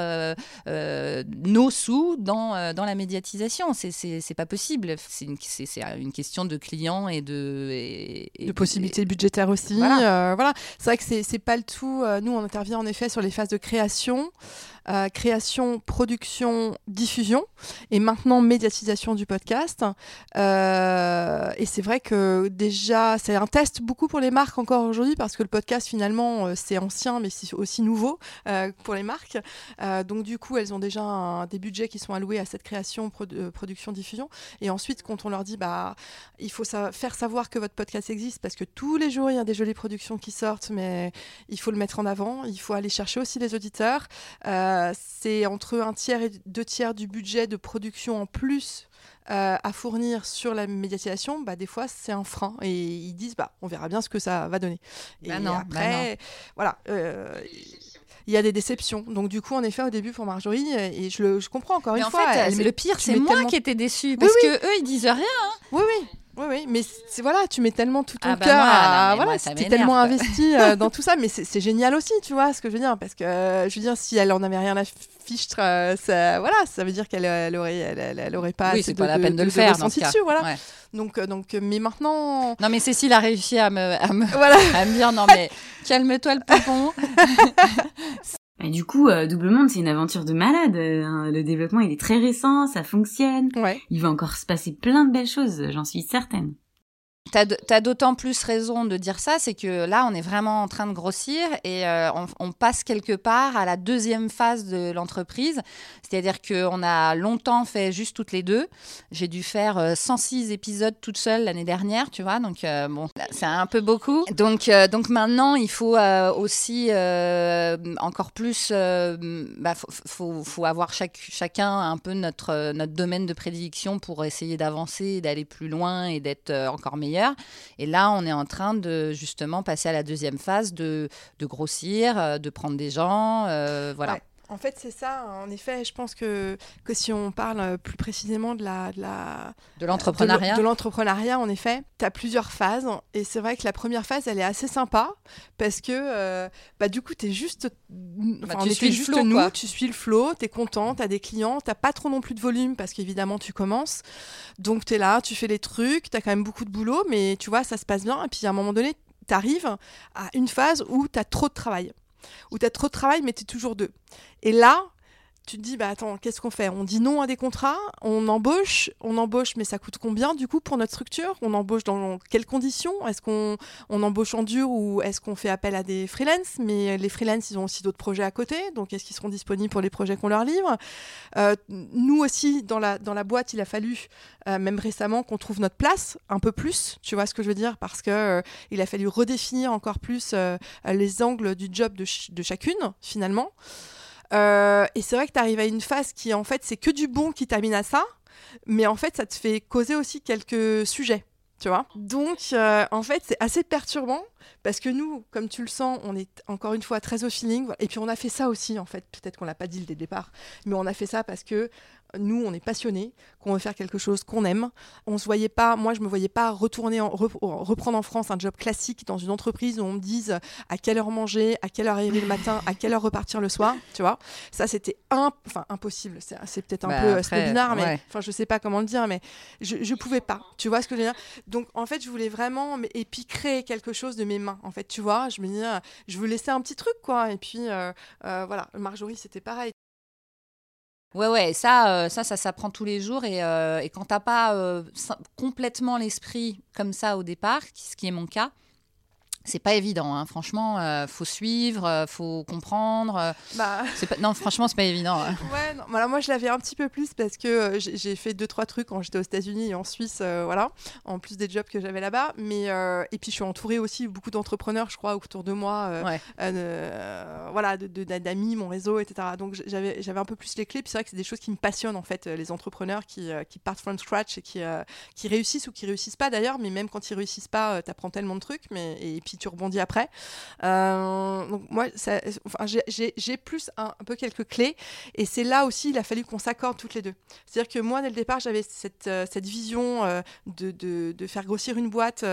C: nos sous dans dans la médiatisation. C'est pas possible. C'est une, une, question de clients et de. Et,
B: de possibilités budgétaires aussi. Voilà. Euh, c'est vrai que c'est pas le tout. Euh, nous, on intervient en effet sur les phases de création. Euh, création, production, diffusion et maintenant médiatisation du podcast. Euh, et c'est vrai que déjà, c'est un test beaucoup pour les marques encore aujourd'hui parce que le podcast finalement euh, c'est ancien mais c'est aussi nouveau pour les marques. donc du coup, elles ont déjà des budgets qui sont alloués à cette création, production, diffusion. Et ensuite, quand on leur dit bah il faut faire savoir que votre podcast existe parce que tous les jours il y a des jolies productions qui sortent, mais il faut le mettre en avant. Il faut aller chercher aussi les auditeurs. C'est entre un tiers et deux tiers du budget de production en plus euh, à fournir sur la médiatisation, bah, des fois c'est un frein et ils disent bah on verra bien ce que ça va donner.
C: Bah et bah
B: après, voilà. Euh, il y a des déceptions. Donc du coup, en effet, au début pour Marjorie, et je, le, je comprends encore
C: Mais
B: une
C: en
B: fois.
C: fait,
B: elle-
C: le pire, c'est moi
B: tellement-
C: qui étais déçue parce
B: oui.
C: que eux, ils disent rien.
B: Oui, oui. Oui, oui, mais voilà, tu mets tellement tout ton
C: Ah bah
B: cœur
C: moi, non,
B: voilà,
C: moi, m'énerve,
B: tellement investi euh, dans tout ça, mais c'est génial aussi, tu vois ce que je veux dire, parce que euh, je veux dire, si elle en avait rien à fiche, euh, ça, voilà, ça veut dire qu'elle elle aurait, elle, elle- elle aurait pas.
C: oui, c'est pas la peine de, le faire. dans
B: ressenti
C: ce cas.
B: dessus, voilà.
C: Ouais.
B: Donc, euh, donc, mais maintenant,
C: Non, mais Cécile a réussi à me, à me,
B: voilà.
C: à me dire non, mais calme-toi le poupon.
A: Et du coup, euh, Double Monde, c'est une aventure de malade. Euh, hein, le développement, il est très récent, ça fonctionne.
B: Ouais.
A: Il va encore se passer plein de belles choses, j'en suis certaine.
C: T'as d'autant plus raison de dire ça, c'est que là, on est vraiment en train de grossir et euh, on, passe quelque part à la deuxième phase de l'entreprise. C'est-à-dire qu'on a longtemps fait juste toutes les deux. J'ai dû faire euh, 106 épisodes toute seule l'année dernière, tu vois. Donc, euh, bon, c'est un peu beaucoup. Donc, euh, donc maintenant, il faut euh, aussi euh, encore plus. euh, bah, faut, faut, avoir chacun un peu notre, euh, notre domaine de prédilection pour essayer d'avancer, d'aller plus loin et d'être euh, encore meilleur. Et là, on est en train de justement passer à la deuxième phase de, grossir, euh, de prendre des gens. euh, voilà.
B: En fait, c'est ça. En effet, je pense que, que si on parle euh, plus précisément de la, de
C: l'entrepreneuriat.
B: De, l'entrepreneuriat, en effet. Tu as plusieurs phases. Et c'est vrai que la première phase, elle est assez sympa. Parce que, euh, bah, du coup, tu es juste. On
C: tu suis le
B: juste
C: flow,
B: nous, tu suis le flow, tu es content, tu as des clients, tu pas trop non plus de volume parce qu'évidemment, tu commences. Donc, tu es là, tu fais les trucs, tu as quand même beaucoup de boulot, mais tu vois, ça se passe bien. Et puis, à un moment donné, tu arrives à une phase où tu as trop de travail. Où tu as trop de travail, mais tu toujours deux. Et là, tu te dis, bah attends, qu'est-ce qu'on fait? On dit non à des contrats, on embauche, on embauche, mais ça coûte combien du coup pour notre structure? On embauche dans quelles conditions? Est-ce qu'on on embauche en dur ou est-ce qu'on fait appel à des freelances? Mais les freelances, ils ont aussi d'autres projets à côté, donc est-ce qu'ils seront disponibles pour les projets qu'on leur livre? Euh, Nous aussi, dans la, dans la boîte, il a fallu, euh, même récemment, qu'on trouve notre place un peu plus, tu vois ce que je veux dire? Parce que euh, il a fallu redéfinir encore plus euh, les angles du job de, de chacune, finalement. Euh, et c'est vrai que tu arrives à une phase qui, en fait, c'est que du bon qui t'amène à ça, mais en fait, ça te fait causer aussi quelques sujets, tu vois. Donc, euh, en fait, c'est assez perturbant parce que nous, comme tu le sens, on est encore une fois très au feeling. Et puis, on a fait ça aussi, en fait. Peut-être qu'on l'a pas dit le départ, mais on a fait ça parce que nous, on est passionnés, qu'on veut faire quelque chose qu'on aime. On se voyait pas, moi, je me voyais pas retourner, en, rep- reprendre en France un job classique dans une entreprise où on me dise à quelle heure manger, à quelle heure arriver le matin, à quelle heure repartir le soir, tu vois. Ça, c'était impossible. C'est peut-être un
C: Bah,
B: peu euh, snobinard, mais
C: ouais.
B: enfin, je sais pas comment le dire, mais je, je pouvais pas. Tu vois ce que je veux dire Donc, en fait, je voulais vraiment, et puis créer quelque chose de mes mains. En fait, tu vois, je me dis, euh, je veux laisser un petit truc, quoi. Et puis, euh, euh, voilà, Marjorie, c'était pareil.
C: Ouais, ouais, ça, euh, ça, ça s'apprend tous les jours. Et, euh, et quand t'as pas euh, complètement l'esprit comme ça au départ, ce qui est mon cas, c'est pas évident. hein. Franchement, euh, faut suivre, euh, faut comprendre. euh,
B: Bah.
C: pas... Non, franchement, c'est pas évident. hein.
B: Ouais, non, voilà, moi je l'avais un petit peu plus parce que euh, j'ai fait deux trois trucs quand j'étais aux États-Unis et en Suisse, euh, voilà, en plus des jobs que j'avais là-bas. Mais et puis je suis entourée aussi beaucoup d'entrepreneurs, je crois, autour de moi,
C: Ouais.
B: voilà, de- de- d'amis, mon réseau, etc. Donc j'avais j'avais un peu plus les clés. Puis c'est vrai que c'est des choses qui me passionnent en fait, les entrepreneurs qui, qui partent from scratch et qui qui réussissent ou qui réussissent pas d'ailleurs. Mais même quand ils réussissent pas, tu apprends tellement de trucs, mais et puis tu rebondis après. Euh, donc moi, enfin, j'ai- plus un, un peu quelques clés. Et c'est là aussi, il a fallu qu'on s'accorde toutes les deux. C'est-à-dire que moi, dès le départ, j'avais cette, euh, cette vision euh, de, de, de faire grossir une boîte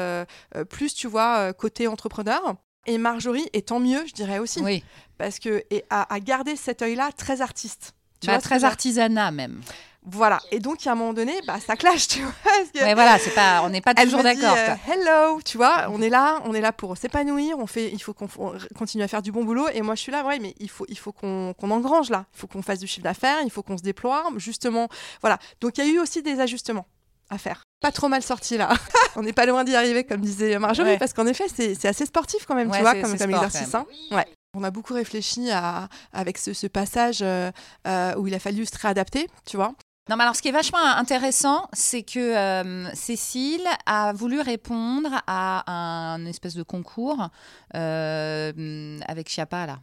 B: plus, tu vois, côté entrepreneur. Et Marjorie, et tant mieux, je dirais aussi,
C: Oui,
B: parce que et à, à garder cet œil-là très artiste. Tu
C: Bah,
B: vois
C: très artisanat même.
B: Voilà. Et donc, à un moment donné, bah, ça clash, tu vois. parce que-
C: Ouais, voilà, c'est pas, on n'est pas toujours d'accord.
B: euh, hello, tu vois, on est là, on est là pour s'épanouir, on fait, il faut qu'on on continue à faire du bon boulot. Et moi, je suis là, ouais, mais il faut, il faut qu'on engrange là, il faut qu'on fasse du chiffre d'affaires, il faut qu'on se déploie, justement, voilà. Donc il y a eu aussi des ajustements à faire. Pas trop mal sorti là. on n'est pas loin d'y arriver, comme disait Marjorie,
C: Ouais.
B: parce qu'en effet, c'est assez sportif quand même,
C: Ouais,
B: tu vois, comme, comme
C: sport,
B: exercice. hein. Ouais. On a beaucoup réfléchi à, avec ce, ce passage euh, euh, où il a fallu se réadapter, tu vois.
C: Non, mais alors ce qui est vachement intéressant, c'est que euh, Cécile a voulu répondre à un espèce de concours euh, avec Chiappa, là.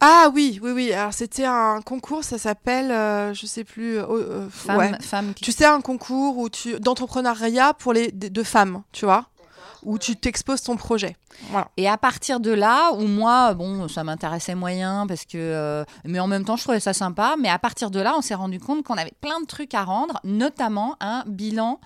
B: Ah oui, oui, oui. Alors c'était un concours, ça s'appelle, euh, je sais plus, euh, euh,
C: Femme,
B: ouais.
C: femme qui-
B: Tu sais, un concours où tu d'entrepreneuriat pour les de, de femmes, tu vois, où tu t'exposes ton projet. Voilà.
C: Et à partir de là, où moi, bon, ça m'intéressait moyen parce que, euh, mais en même temps, je trouvais ça sympa. Mais à partir de là, on s'est rendu compte qu'on avait plein de trucs à rendre, notamment un bilan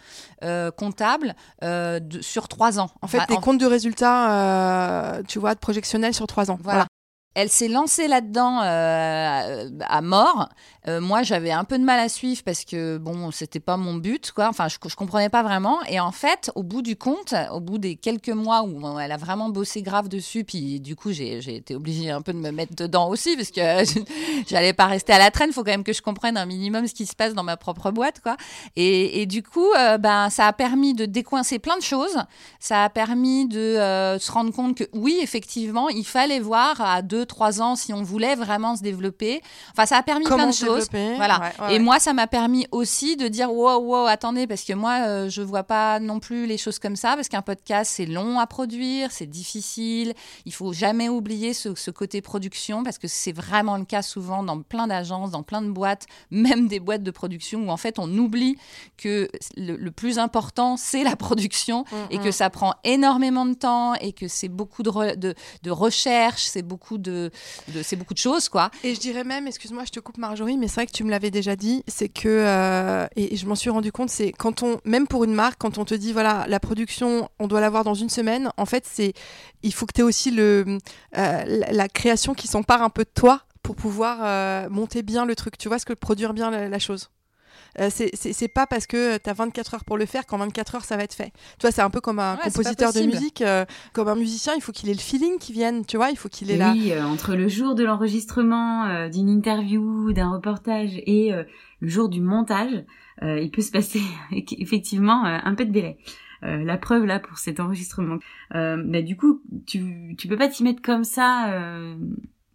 C: euh, comptable euh, de- sur trois ans.
B: En fait,
C: Enfin,
B: des comptes de résultats, euh, tu vois, de projectionnels sur trois ans.
C: Voilà. Elle s'est lancée là-dedans euh, à mort. Euh, moi, j'avais un peu de mal à suivre parce que bon, c'était pas mon but, quoi. Enfin, je, je comprenais pas vraiment. Et en fait, au bout du compte, au bout des quelques mois où bon, elle a vraiment bossé grave dessus, puis du coup, j'ai j'ai été obligée un peu de me mettre dedans aussi parce que j'allais pas rester à la traîne. Il faut quand même que je comprenne un minimum ce qui se passe dans ma propre boîte, quoi. Et, et du coup, euh, ben, ça a permis de décoincer plein de choses. Ça a permis de euh, se rendre compte que oui, effectivement, il fallait voir à deux, trois ans si on voulait vraiment se développer. Enfin, ça a permis
B: Comment
C: plein de
B: se
C: choses.
B: Développer.
C: Voilà.
B: Ouais, ouais,
C: Et
B: ouais.
C: moi, ça m'a permis aussi de dire wow, wow, attendez, parce que moi, euh, je vois pas non plus les choses comme ça, parce qu'un podcast, c'est long à produire, c'est difficile. Il faut jamais oublier ce, ce côté production, parce que c'est vraiment le cas souvent dans plein d'agences, dans plein de boîtes, même des boîtes de production, où en fait, on oublie que le, le plus important, c'est la production, et que ça prend énormément de temps, et que c'est beaucoup de, re- de, de recherche, c'est beaucoup de, de, c'est beaucoup de choses, quoi.
B: Et je dirais même, excuse-moi, je te coupe Marjorie, mais c'est vrai que tu me l'avais déjà dit, c'est que, euh, et je m'en suis rendu compte, c'est quand on, même pour une marque, quand on te dit, voilà, la production, on doit l'avoir dans une semaine, en fait, c'est, il faut que tu aies aussi euh, la, création qui s'empare un peu de toi pour pouvoir euh, monter bien le truc, tu vois, ce que produire bien la chose? Euh, c'est- pas parce que tu as 24 heures pour le faire qu'en 24 heures ça va être fait. Tu vois, c'est un peu comme un
C: Ouais,
B: compositeur de musique, euh, comme un musicien, il faut qu'il ait le feeling qui vienne, tu vois, il faut qu'il ait la,
A: Oui, euh, entre le jour de l'enregistrement euh, d'une interview, d'un reportage et euh, le jour du montage, euh, il peut se passer effectivement euh, un peu de délai. Euh, la preuve là pour cet enregistrement. Euh, bah, du coup, tu tu peux pas t'y mettre comme ça euh,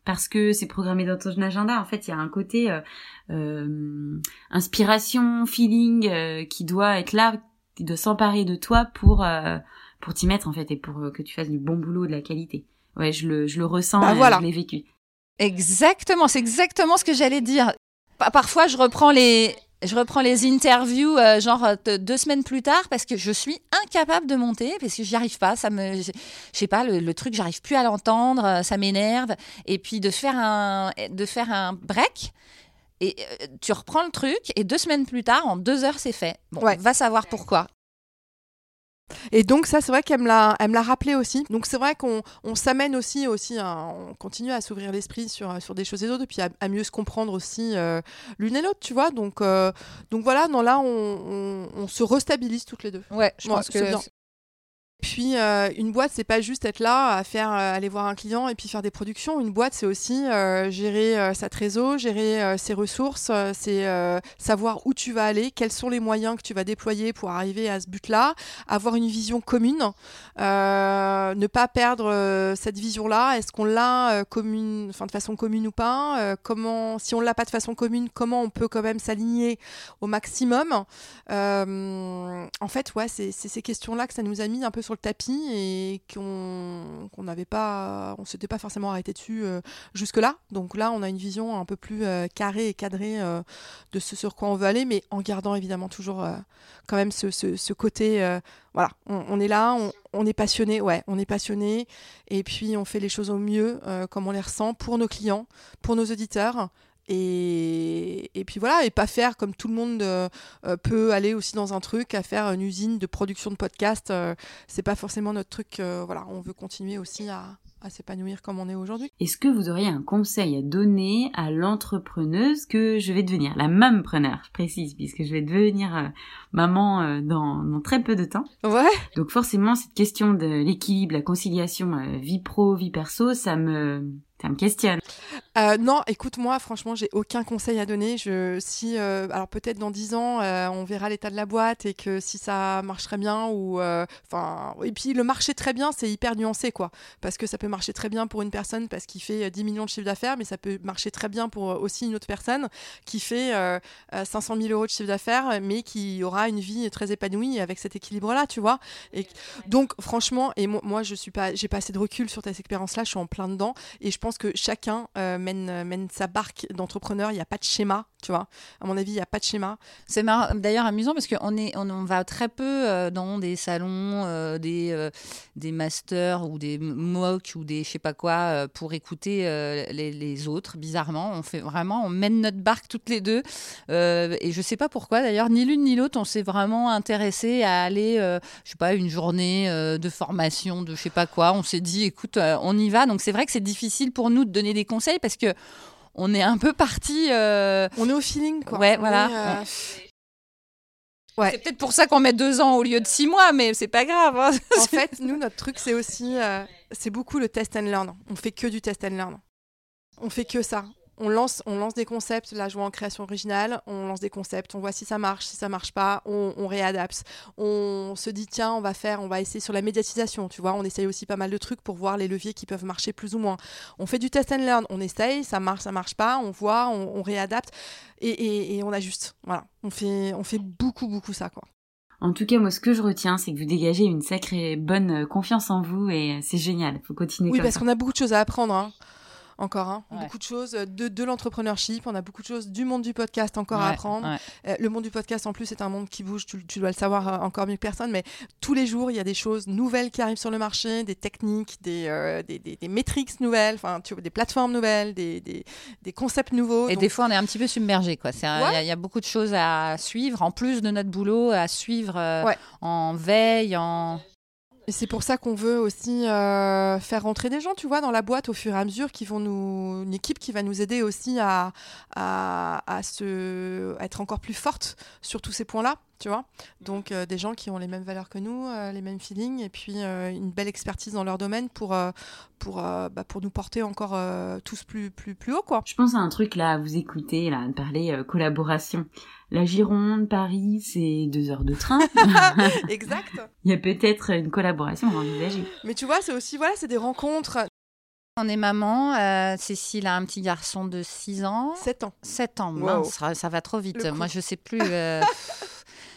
A: parce que c'est programmé dans ton agenda. En fait, il y a un côté euh, euh, inspiration, feeling euh, qui doit être là, qui doit s'emparer de toi pour euh, pour t'y mettre en fait et pour euh, que tu fasses du bon boulot, de la qualité. Ouais, je le je le ressens,
B: Bah, voilà.
A: je l'ai vécu.
C: Exactement, c'est exactement ce que j'allais dire. Pa- Parfois, je reprends les, je reprends les interviews euh, genre euh, de- deux semaines plus tard parce que je suis incapable de monter parce que j'y arrive pas. Ça me, je sais pas, le, le truc, j'arrive plus à l'entendre, euh, ça m'énerve. Et puis de faire un, de faire un break. Et tu reprends le truc et deux semaines plus tard, en deux heures, c'est fait. Bon,
B: Ouais.
C: va savoir pourquoi.
B: Et donc ça, c'est vrai qu'elle me l'a, elle me l'a rappelé aussi. Donc c'est vrai qu'on on s'amène aussi, aussi, à- on continue à s'ouvrir l'esprit sur, sur des choses et d'autres, et puis à, à mieux se comprendre aussi euh, l'une et l'autre, tu vois. Donc, euh, donc voilà, non, là, on, on- on se restabilise toutes les deux.
C: Ouais, je
B: Ouais,
C: pense que
B: bien. Puis euh, une boîte, c'est pas juste être là à faire euh, aller voir un client et puis faire des productions. Une boîte, c'est aussi euh, gérer sa trésor, gérer ses ressources, c'est savoir où tu vas aller, quels sont les moyens que tu vas déployer pour arriver à ce but-là, avoir une vision commune, ne pas perdre cette vision-là. Est-ce qu'on l'a commune, enfin de façon commune ou pas Comment, si on l'a pas de façon commune, comment on peut quand même s'aligner au maximum en fait, ouais, c'est ces questions-là que ça nous a mis un peu sur le tapis et qu'on n'avait pas, on s'était pas forcément arrêté dessus euh, jusque-là. Donc là, on a une vision un peu plus euh, carrée et cadrée euh, de ce sur quoi on veut aller, mais en gardant évidemment toujours quand même ce, ce- côté, voilà, on, est là, on, on est passionné, ouais, on est passionné, et puis on fait les choses au mieux, comme on les ressent pour nos clients, pour nos auditeurs. Et, et puis voilà, et pas faire comme tout le monde euh, euh, peut aller aussi dans un truc, à faire une usine de production de podcast. euh, c'est pas forcément notre truc. euh, voilà, on veut continuer aussi à, à s'épanouir comme on est aujourd'hui.
A: Est-ce que vous auriez un conseil à donner à l'entrepreneuse que je vais devenir, la mampreneur, je précise, puisque je vais devenir euh, maman euh, dans, dans très peu de temps?
B: Ouais.
A: Donc forcément, cette question de l'équilibre, la conciliation euh, vie pro, vie perso, ça me, ça me questionne.
B: Euh, non, écoute, moi, franchement, j'ai aucun conseil à donner. Je, si, euh, alors peut-être dans 10 ans, euh, on verra l'état de la boîte et que si ça marcherait bien ou, enfin, et puis le marché très bien, c'est hyper nuancé, quoi. Parce que ça peut marcher très bien pour une personne parce qu'il fait euh, 10 millions de chiffre d'affaires, mais ça peut marcher très bien pour aussi une autre personne qui fait euh, euh, 500 000 euros de chiffre d'affaires, mais qui aura une vie très épanouie avec cet équilibre-là, tu vois. Et donc, franchement, et moi, moi je suis pas, j'ai pas assez de recul sur cette expérience-là, je suis en plein dedans, et je pense pense que chacun mène, mène sa barque d'entrepreneur. Il n'y a pas de schéma, tu vois. À mon avis, il n'y a pas de schéma.
C: C'est d'ailleurs amusant parce qu'on va très peu dans des salons, des, masters ou des MOOC ou des je sais pas quoi pour écouter les, les, autres. Bizarrement, on fait vraiment, on mène notre barque toutes les deux. et je sais pas pourquoi d'ailleurs, ni l'une ni l'autre, on s'est vraiment intéressé à aller, je sais pas, une journée de formation de je sais pas quoi. On s'est dit, écoute, on y va. Donc c'est vrai que c'est difficile pour nous de donner des conseils parce que on est un peu parti. Euh,
B: on est au feeling, quoi.
C: Ouais, voilà. Euh, ouais. C'est peut-être pour ça qu'on met deux ans au lieu de six mois, mais c'est pas grave. Hein.
B: En fait, nous, notre truc, c'est aussi, euh, c'est beaucoup le test and learn. On fait que du test and learn. On fait que ça on lance, on lance des concepts, là je vois en création originale, on lance des concepts, on voit si ça marche, si ça marche pas, on, réadapte. On se dit tiens, on va faire, on va essayer sur la médiatisation, tu vois, on essaye aussi pas mal de trucs pour voir les leviers qui peuvent marcher plus ou moins. On fait du test and learn, on essaye, ça marche, ça marche pas, on voit, on, réadapte et, on ajuste. Voilà, on fait, on fait beaucoup, beaucoup ça quoi.
A: En tout cas, moi, ce que je retiens, c'est que vous dégagez une sacrée bonne confiance en vous et c'est génial. Faut continuer.
B: Oui, parce qu'on a beaucoup de choses à apprendre. Hein encore. Hein. Beaucoup de choses de, de l'entrepreneurship, on a beaucoup de choses du monde du podcast encore à apprendre. Euh, le monde du podcast, en plus, c'est un monde qui bouge, tu, dois le savoir euh, encore mieux que personne, mais tous les jours, il y a des choses nouvelles qui arrivent sur le marché, des techniques, des, euh, des, des, métriques nouvelles, tu vois, des plateformes nouvelles, des, des, concepts nouveaux.
C: Et des fois, on est un petit peu submergé. Il y, a beaucoup de choses à suivre, en plus de notre boulot, à suivre en veille, en...
B: Et c'est pour ça qu'on veut aussi euh, faire rentrer des gens, tu vois, dans la boîte au fur et à mesure, qui vont nous, une équipe qui va nous aider aussi à, à, à se, être encore plus forte sur tous ces points-là, tu vois. Donc euh, des gens qui ont les mêmes valeurs que nous, euh, les mêmes feelings, et puis une belle expertise dans leur domaine pour, pour, bah, pour nous porter encore tous plus, plus, plus haut, quoi.
A: Je pense à un truc là, à vous écouter, là, de parler collaboration. La Gironde, Paris, c'est deux heures de train.
B: exact.
A: Il y a peut-être une collaboration à envisager.
B: Mais tu vois, c'est aussi, voilà, c'est des rencontres.
C: On est maman, euh, Cécile a un petit garçon de 6 ans.
B: 7 ans.
C: 7 ans, mince, ça, va trop vite. Moi, je sais plus. Euh,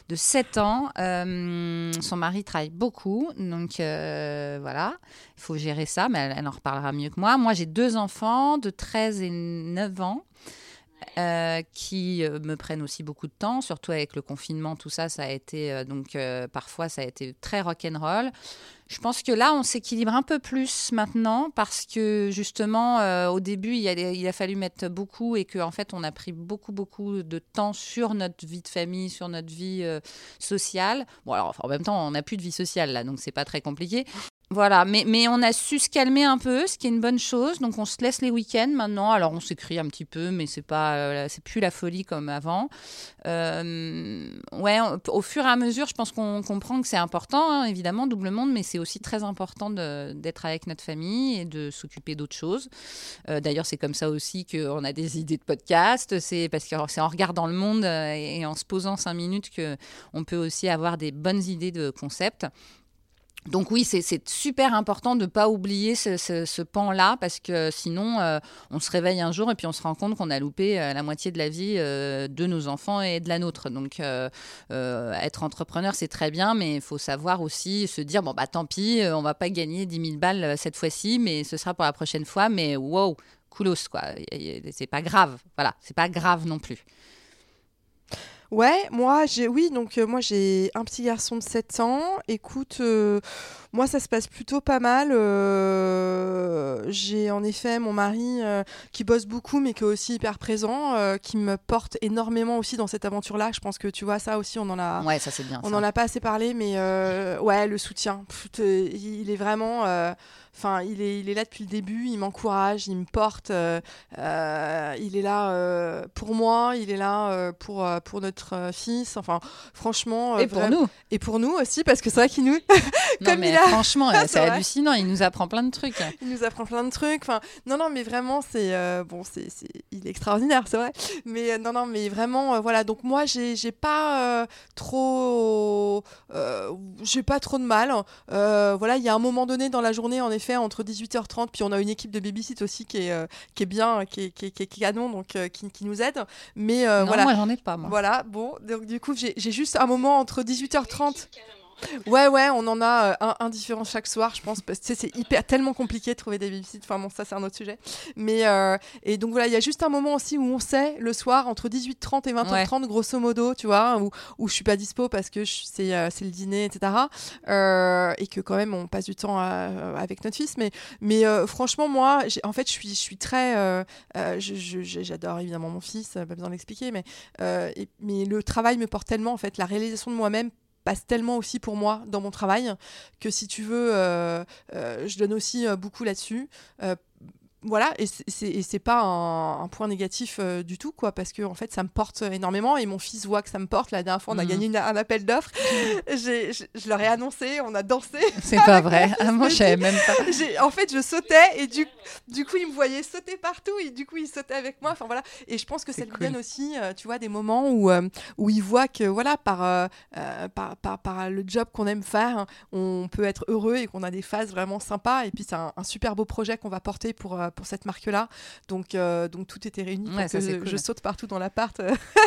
C: de 7 ans, euh, son mari travaille beaucoup, donc voilà, il faut gérer ça, mais elle, en reparlera mieux que moi. Moi, j'ai deux enfants de 13 et 9 ans. Euh, qui euh, me prennent aussi beaucoup de temps, surtout avec le confinement, tout ça, ça a été euh, donc parfois ça a été très rock'n'roll. Je pense que là, on s'équilibre un peu plus maintenant parce que justement, au début, il a, fallu mettre beaucoup et qu'en en fait, on a pris beaucoup, beaucoup de temps sur notre vie de famille, sur notre vie sociale. Bon, alors en même temps, on n'a plus de vie sociale là, donc c'est pas très compliqué. Voilà, mais, on a su se calmer un peu, ce qui est une bonne chose. Donc on se laisse les week-ends maintenant. Alors on s'écrit un petit peu, mais c'est pas, euh, c'est plus la folie comme avant. Euh, ouais, au fur et à mesure, je pense qu'on comprend que c'est important, hein, évidemment, double monde, mais c'est aussi très important d'être avec notre famille et de s'occuper d'autres choses. Euh, d'ailleurs, c'est comme ça aussi qu'on a des idées de podcast. C'est parce que c'est en regardant le monde et en se posant cinq minutes que on peut aussi avoir des bonnes idées de concepts. Donc oui, c'est super important de ne pas oublier ce, pan-là parce que sinon, euh, on se réveille un jour et puis on se rend compte qu'on a loupé euh, la moitié de la vie euh, de nos enfants et de la nôtre. Donc être entrepreneur, c'est très bien, mais il faut savoir aussi se dire, bon, bah tant pis, on va pas gagner 10 000 balles cette fois-ci, mais ce sera pour la prochaine fois. Mais wow, coolos, quoi. C'est pas grave. Voilà, c'est pas grave non plus.
B: Ouais, moi j'ai oui, donc euh, moi j'ai un petit garçon de 7 ans. Écoute, euh, moi ça se passe plutôt pas mal. Euh, j'ai en effet mon mari qui bosse beaucoup mais qui est aussi hyper présent, qui me porte énormément aussi dans cette aventure-là. Je pense que tu vois ça aussi, on en a
C: Ouais, ça c'est bien.
B: On en a pas assez parlé mais ouais, le soutien, il est vraiment Enfin, il est, il est là depuis le début, il m'encourage, il me porte, euh, euh, il est là euh, pour moi, il est là pour, pour notre fils. Enfin, franchement.
C: et pour nous.
B: Et pour nous aussi, parce que c'est vrai qu'il nous.
C: Comme mais franchement, c'est hallucinant, il nous apprend plein de trucs.
B: il nous apprend plein de trucs. Enfin, non, non, mais vraiment, c'est. bon, c'est, il est extraordinaire, c'est vrai. Mais non, non, mais vraiment, voilà. Donc, moi, j'ai, j'ai pas trop. j'ai pas trop de mal. voilà, il y a un moment donné dans la journée, en effet, entre 18h30, puis on a une équipe de babysit aussi qui est, euh, qui est bien, qui est, qui est, canon, donc euh, qui, qui, nous aide. Mais euh, voilà.
C: moi j'en ai pas. Moi.
B: Voilà, bon, donc du coup j'ai juste un moment entre 18h30. Ouais, ouais, on en a euh, un, différent chaque soir, je pense, parce que c'est hyper tellement compliqué de trouver des babysitters. Enfin bon, ça c'est un autre sujet. Mais euh, et donc voilà, il y a juste un moment aussi où on sait le soir entre 18h30 et 20h30 grosso modo, tu vois, où, où je suis pas dispo parce que c'est euh, le dîner, etc. et que quand même on passe du temps avec notre fils. Mais mais franchement moi, en fait, je suis je suis très, j'adore évidemment mon fils, pas besoin d'expliquer, mais mais le travail me porte tellement en fait, la réalisation de moi-même passe tellement aussi pour moi dans mon travail que si tu veux, euh, euh, je donne aussi euh, beaucoup là-dessus voilà, et c'est pas un, point négatif euh, du tout, quoi, parce que en fait, ça me porte énormément et mon fils voit que ça me porte. La dernière fois, on a mm. gagné un appel d'offres. je leur ai annoncé, on a dansé.
C: C'est pas vrai. Ah, moi, je savais même pas.
B: En fait, je sautais et du, du coup, il me voyait sauter partout et du coup, il sautait avec moi. Enfin voilà. Et je pense que ça lui donne aussi, euh, tu vois, des moments où, euh, où il voit que voilà, par, par, par, par, le job qu'on aime faire, on peut être heureux et qu'on a des phases vraiment sympas. Et puis, c'est un, un, super beau projet qu'on va porter pour pour cette marque-là. Donc, euh, donc tout était réuni pour que je, saute partout dans l'appart.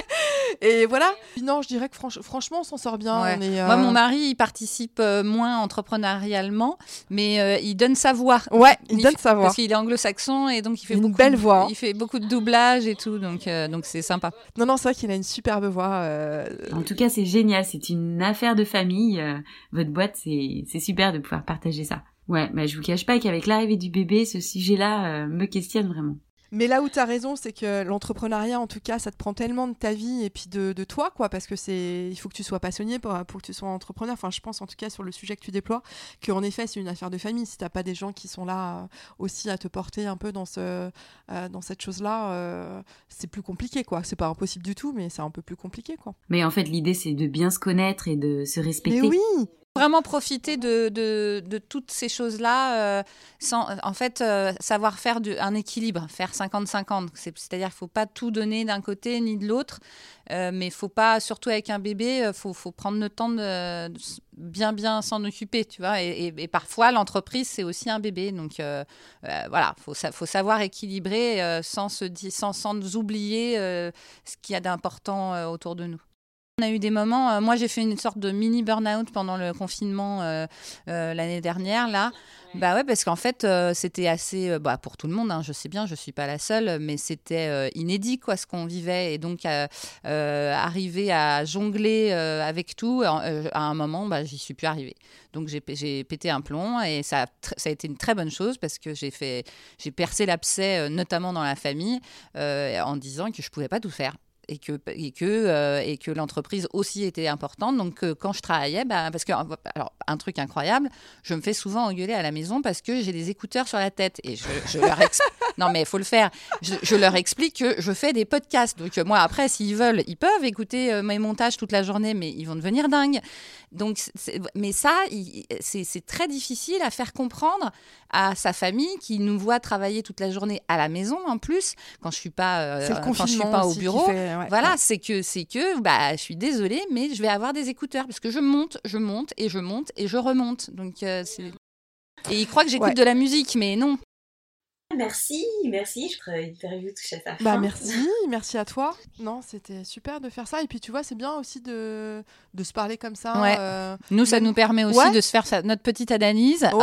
B: et voilà. Non, je dirais que franchement, on s'en sort bien.
C: Moi, euh, mon mari, il participe euh, moins entrepreneurialement, mais il donne sa voix.
B: Ouais, il, donne sa voix.
C: Parce qu'il est anglo-saxon et donc il fait
B: une
C: beaucoup
B: belle voix.
C: Il fait beaucoup de doublage et tout, donc donc c'est sympa.
B: Non, non, c'est vrai qu'il a une superbe voix.
A: En tout cas, c'est génial. C'est une affaire de famille. votre boîte, c'est super de pouvoir partager ça. Ouais, mais je vous cache pas qu'avec l'arrivée du bébé, ce sujet-là euh, me questionne vraiment.
B: Mais là où tu as raison, c'est que l'entrepreneuriat, en tout cas, ça te prend tellement de ta vie et puis de, de toi, quoi, parce que c'est, il faut que tu sois passionné pour, pour que tu sois entrepreneur. Enfin, je pense en tout cas sur le sujet que tu déploies, qu'en effet, c'est une affaire de famille. Si t'as pas des gens qui sont là euh, aussi à te porter un peu dans ce, euh, dans cette chose-là, c'est plus compliqué, quoi. C'est pas impossible du tout, mais c'est un peu plus compliqué, quoi.
A: Mais en fait, l'idée, c'est de bien se connaître et de se respecter.
B: Mais oui,
C: vraiment profiter de, toutes ces choses-là, euh, en fait euh, savoir faire un équilibre, faire 50-50. C'est-à-dire qu'il ne faut pas tout donner d'un côté ni de l'autre, euh, mais il faut pas, surtout avec un bébé, il faut, prendre le temps de, bien bien s'en occuper, tu vois. Et, parfois l'entreprise c'est aussi un bébé, donc voilà, faut faut savoir équilibrer sans se sans, sans oublier ce qu'il y a d'important autour de nous. On a eu des moments, euh, moi j'ai fait une sorte de mini burn-out pendant le confinement euh, euh, l'année dernière, là. Bah ouais, parce qu'en fait, c'était assez, bah, pour tout le monde, hein, je sais bien, je suis pas la seule, mais c'était inédit, quoi, ce qu'on vivait. Et donc, arriver à jongler avec tout, à un moment, bah, j'y suis plus arrivée. Donc, j'ai pété un plomb et ça a, ça a été une très bonne chose parce que j'ai fait, j'ai percé l'abcès, notamment dans la famille, en disant que je pouvais pas tout faire et que, et que, euh, que l'entreprise aussi était importante. Donc, euh, quand je travaillais, bah, parce que, alors, un truc incroyable, je me fais souvent engueuler à la maison parce que j'ai des écouteurs sur la tête. Et je, leur explique, non, mais il faut le faire. Je, leur explique que je fais des podcasts. Donc, euh, moi, après, s'ils veulent, ils peuvent écouter mes montages toute la journée, mais ils vont devenir dingues. Donc, mais ça, c'est très difficile à faire comprendre à sa famille qui nous voit travailler toute la journée à la maison en plus quand je suis pas quand je suis pas au bureau voilà, c'est que c'est que bah je suis désolée, mais je vais avoir des écouteurs parce que je monte, je monte et je monte et je remonte. Donc euh, et il croit que j'écoute de la musique, mais non.
A: Merci, merci. Je ferai interview touche à sa
B: Bah merci, merci à toi. Non, c'était super de faire ça. Et puis tu vois, c'est bien aussi de, de se parler comme ça.
C: Euh, nous, ça nous permet aussi de se faire notre petite analyse.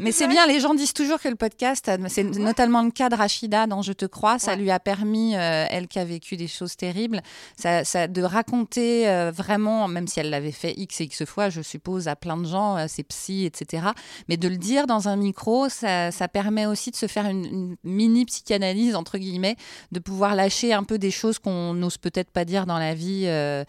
C: Mais c'est bien, les gens disent toujours que le podcast, c'est notamment le cas de Rachida dans Je te crois, ça lui a permis, euh, elle qui a vécu des choses terribles, ça, ça de raconter euh, vraiment, même si elle l'avait fait X et X fois, je suppose, à plein de gens, à ses psys, etc. Mais de le dire dans un micro, ça, ça permet aussi de se faire une, mini psychanalyse, entre guillemets, de pouvoir lâcher un peu des choses qu'on n'ose peut-être pas dire dans la vie euh,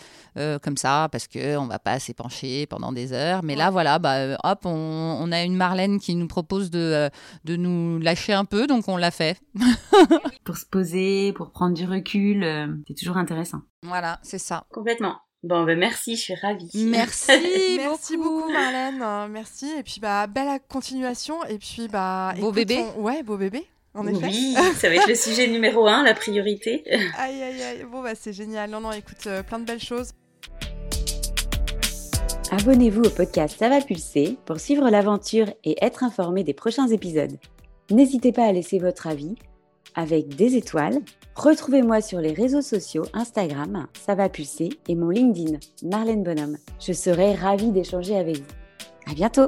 C: comme ça, parce qu'on ne va pas s'épancher pendant des heures. Mais là, voilà, bah, hop, on, on a une Marlène qui qui nous propose de, euh, de nous lâcher un peu, donc on l'a fait.
A: pour se poser, pour prendre du recul, euh, c'est toujours intéressant.
C: Voilà, c'est ça.
A: Complètement. Bon, ben merci, je suis ravie.
C: Merci,
B: merci beaucoup, Marlène. Merci. Et puis, bah, belle continuation. Et puis, bah,
C: beau bébé.
B: Ouais, beau bébé. En effet.
A: Oui, ça va être le sujet numéro un, la priorité.
B: aïe, aïe, aïe. Bon, bah, c'est génial. Non, non, écoute, euh, plein de belles choses.
A: Abonnez-vous au podcast Ça va pulser pour suivre l'aventure et être informé des prochains épisodes. N'hésitez pas à laisser votre avis avec des étoiles, Retrouvez-moi sur les réseaux sociaux Instagram, ça va pulser, et mon LinkedIn, Marlène Bonhomme. Je serai ravie d'échanger avec vous. À bientôt!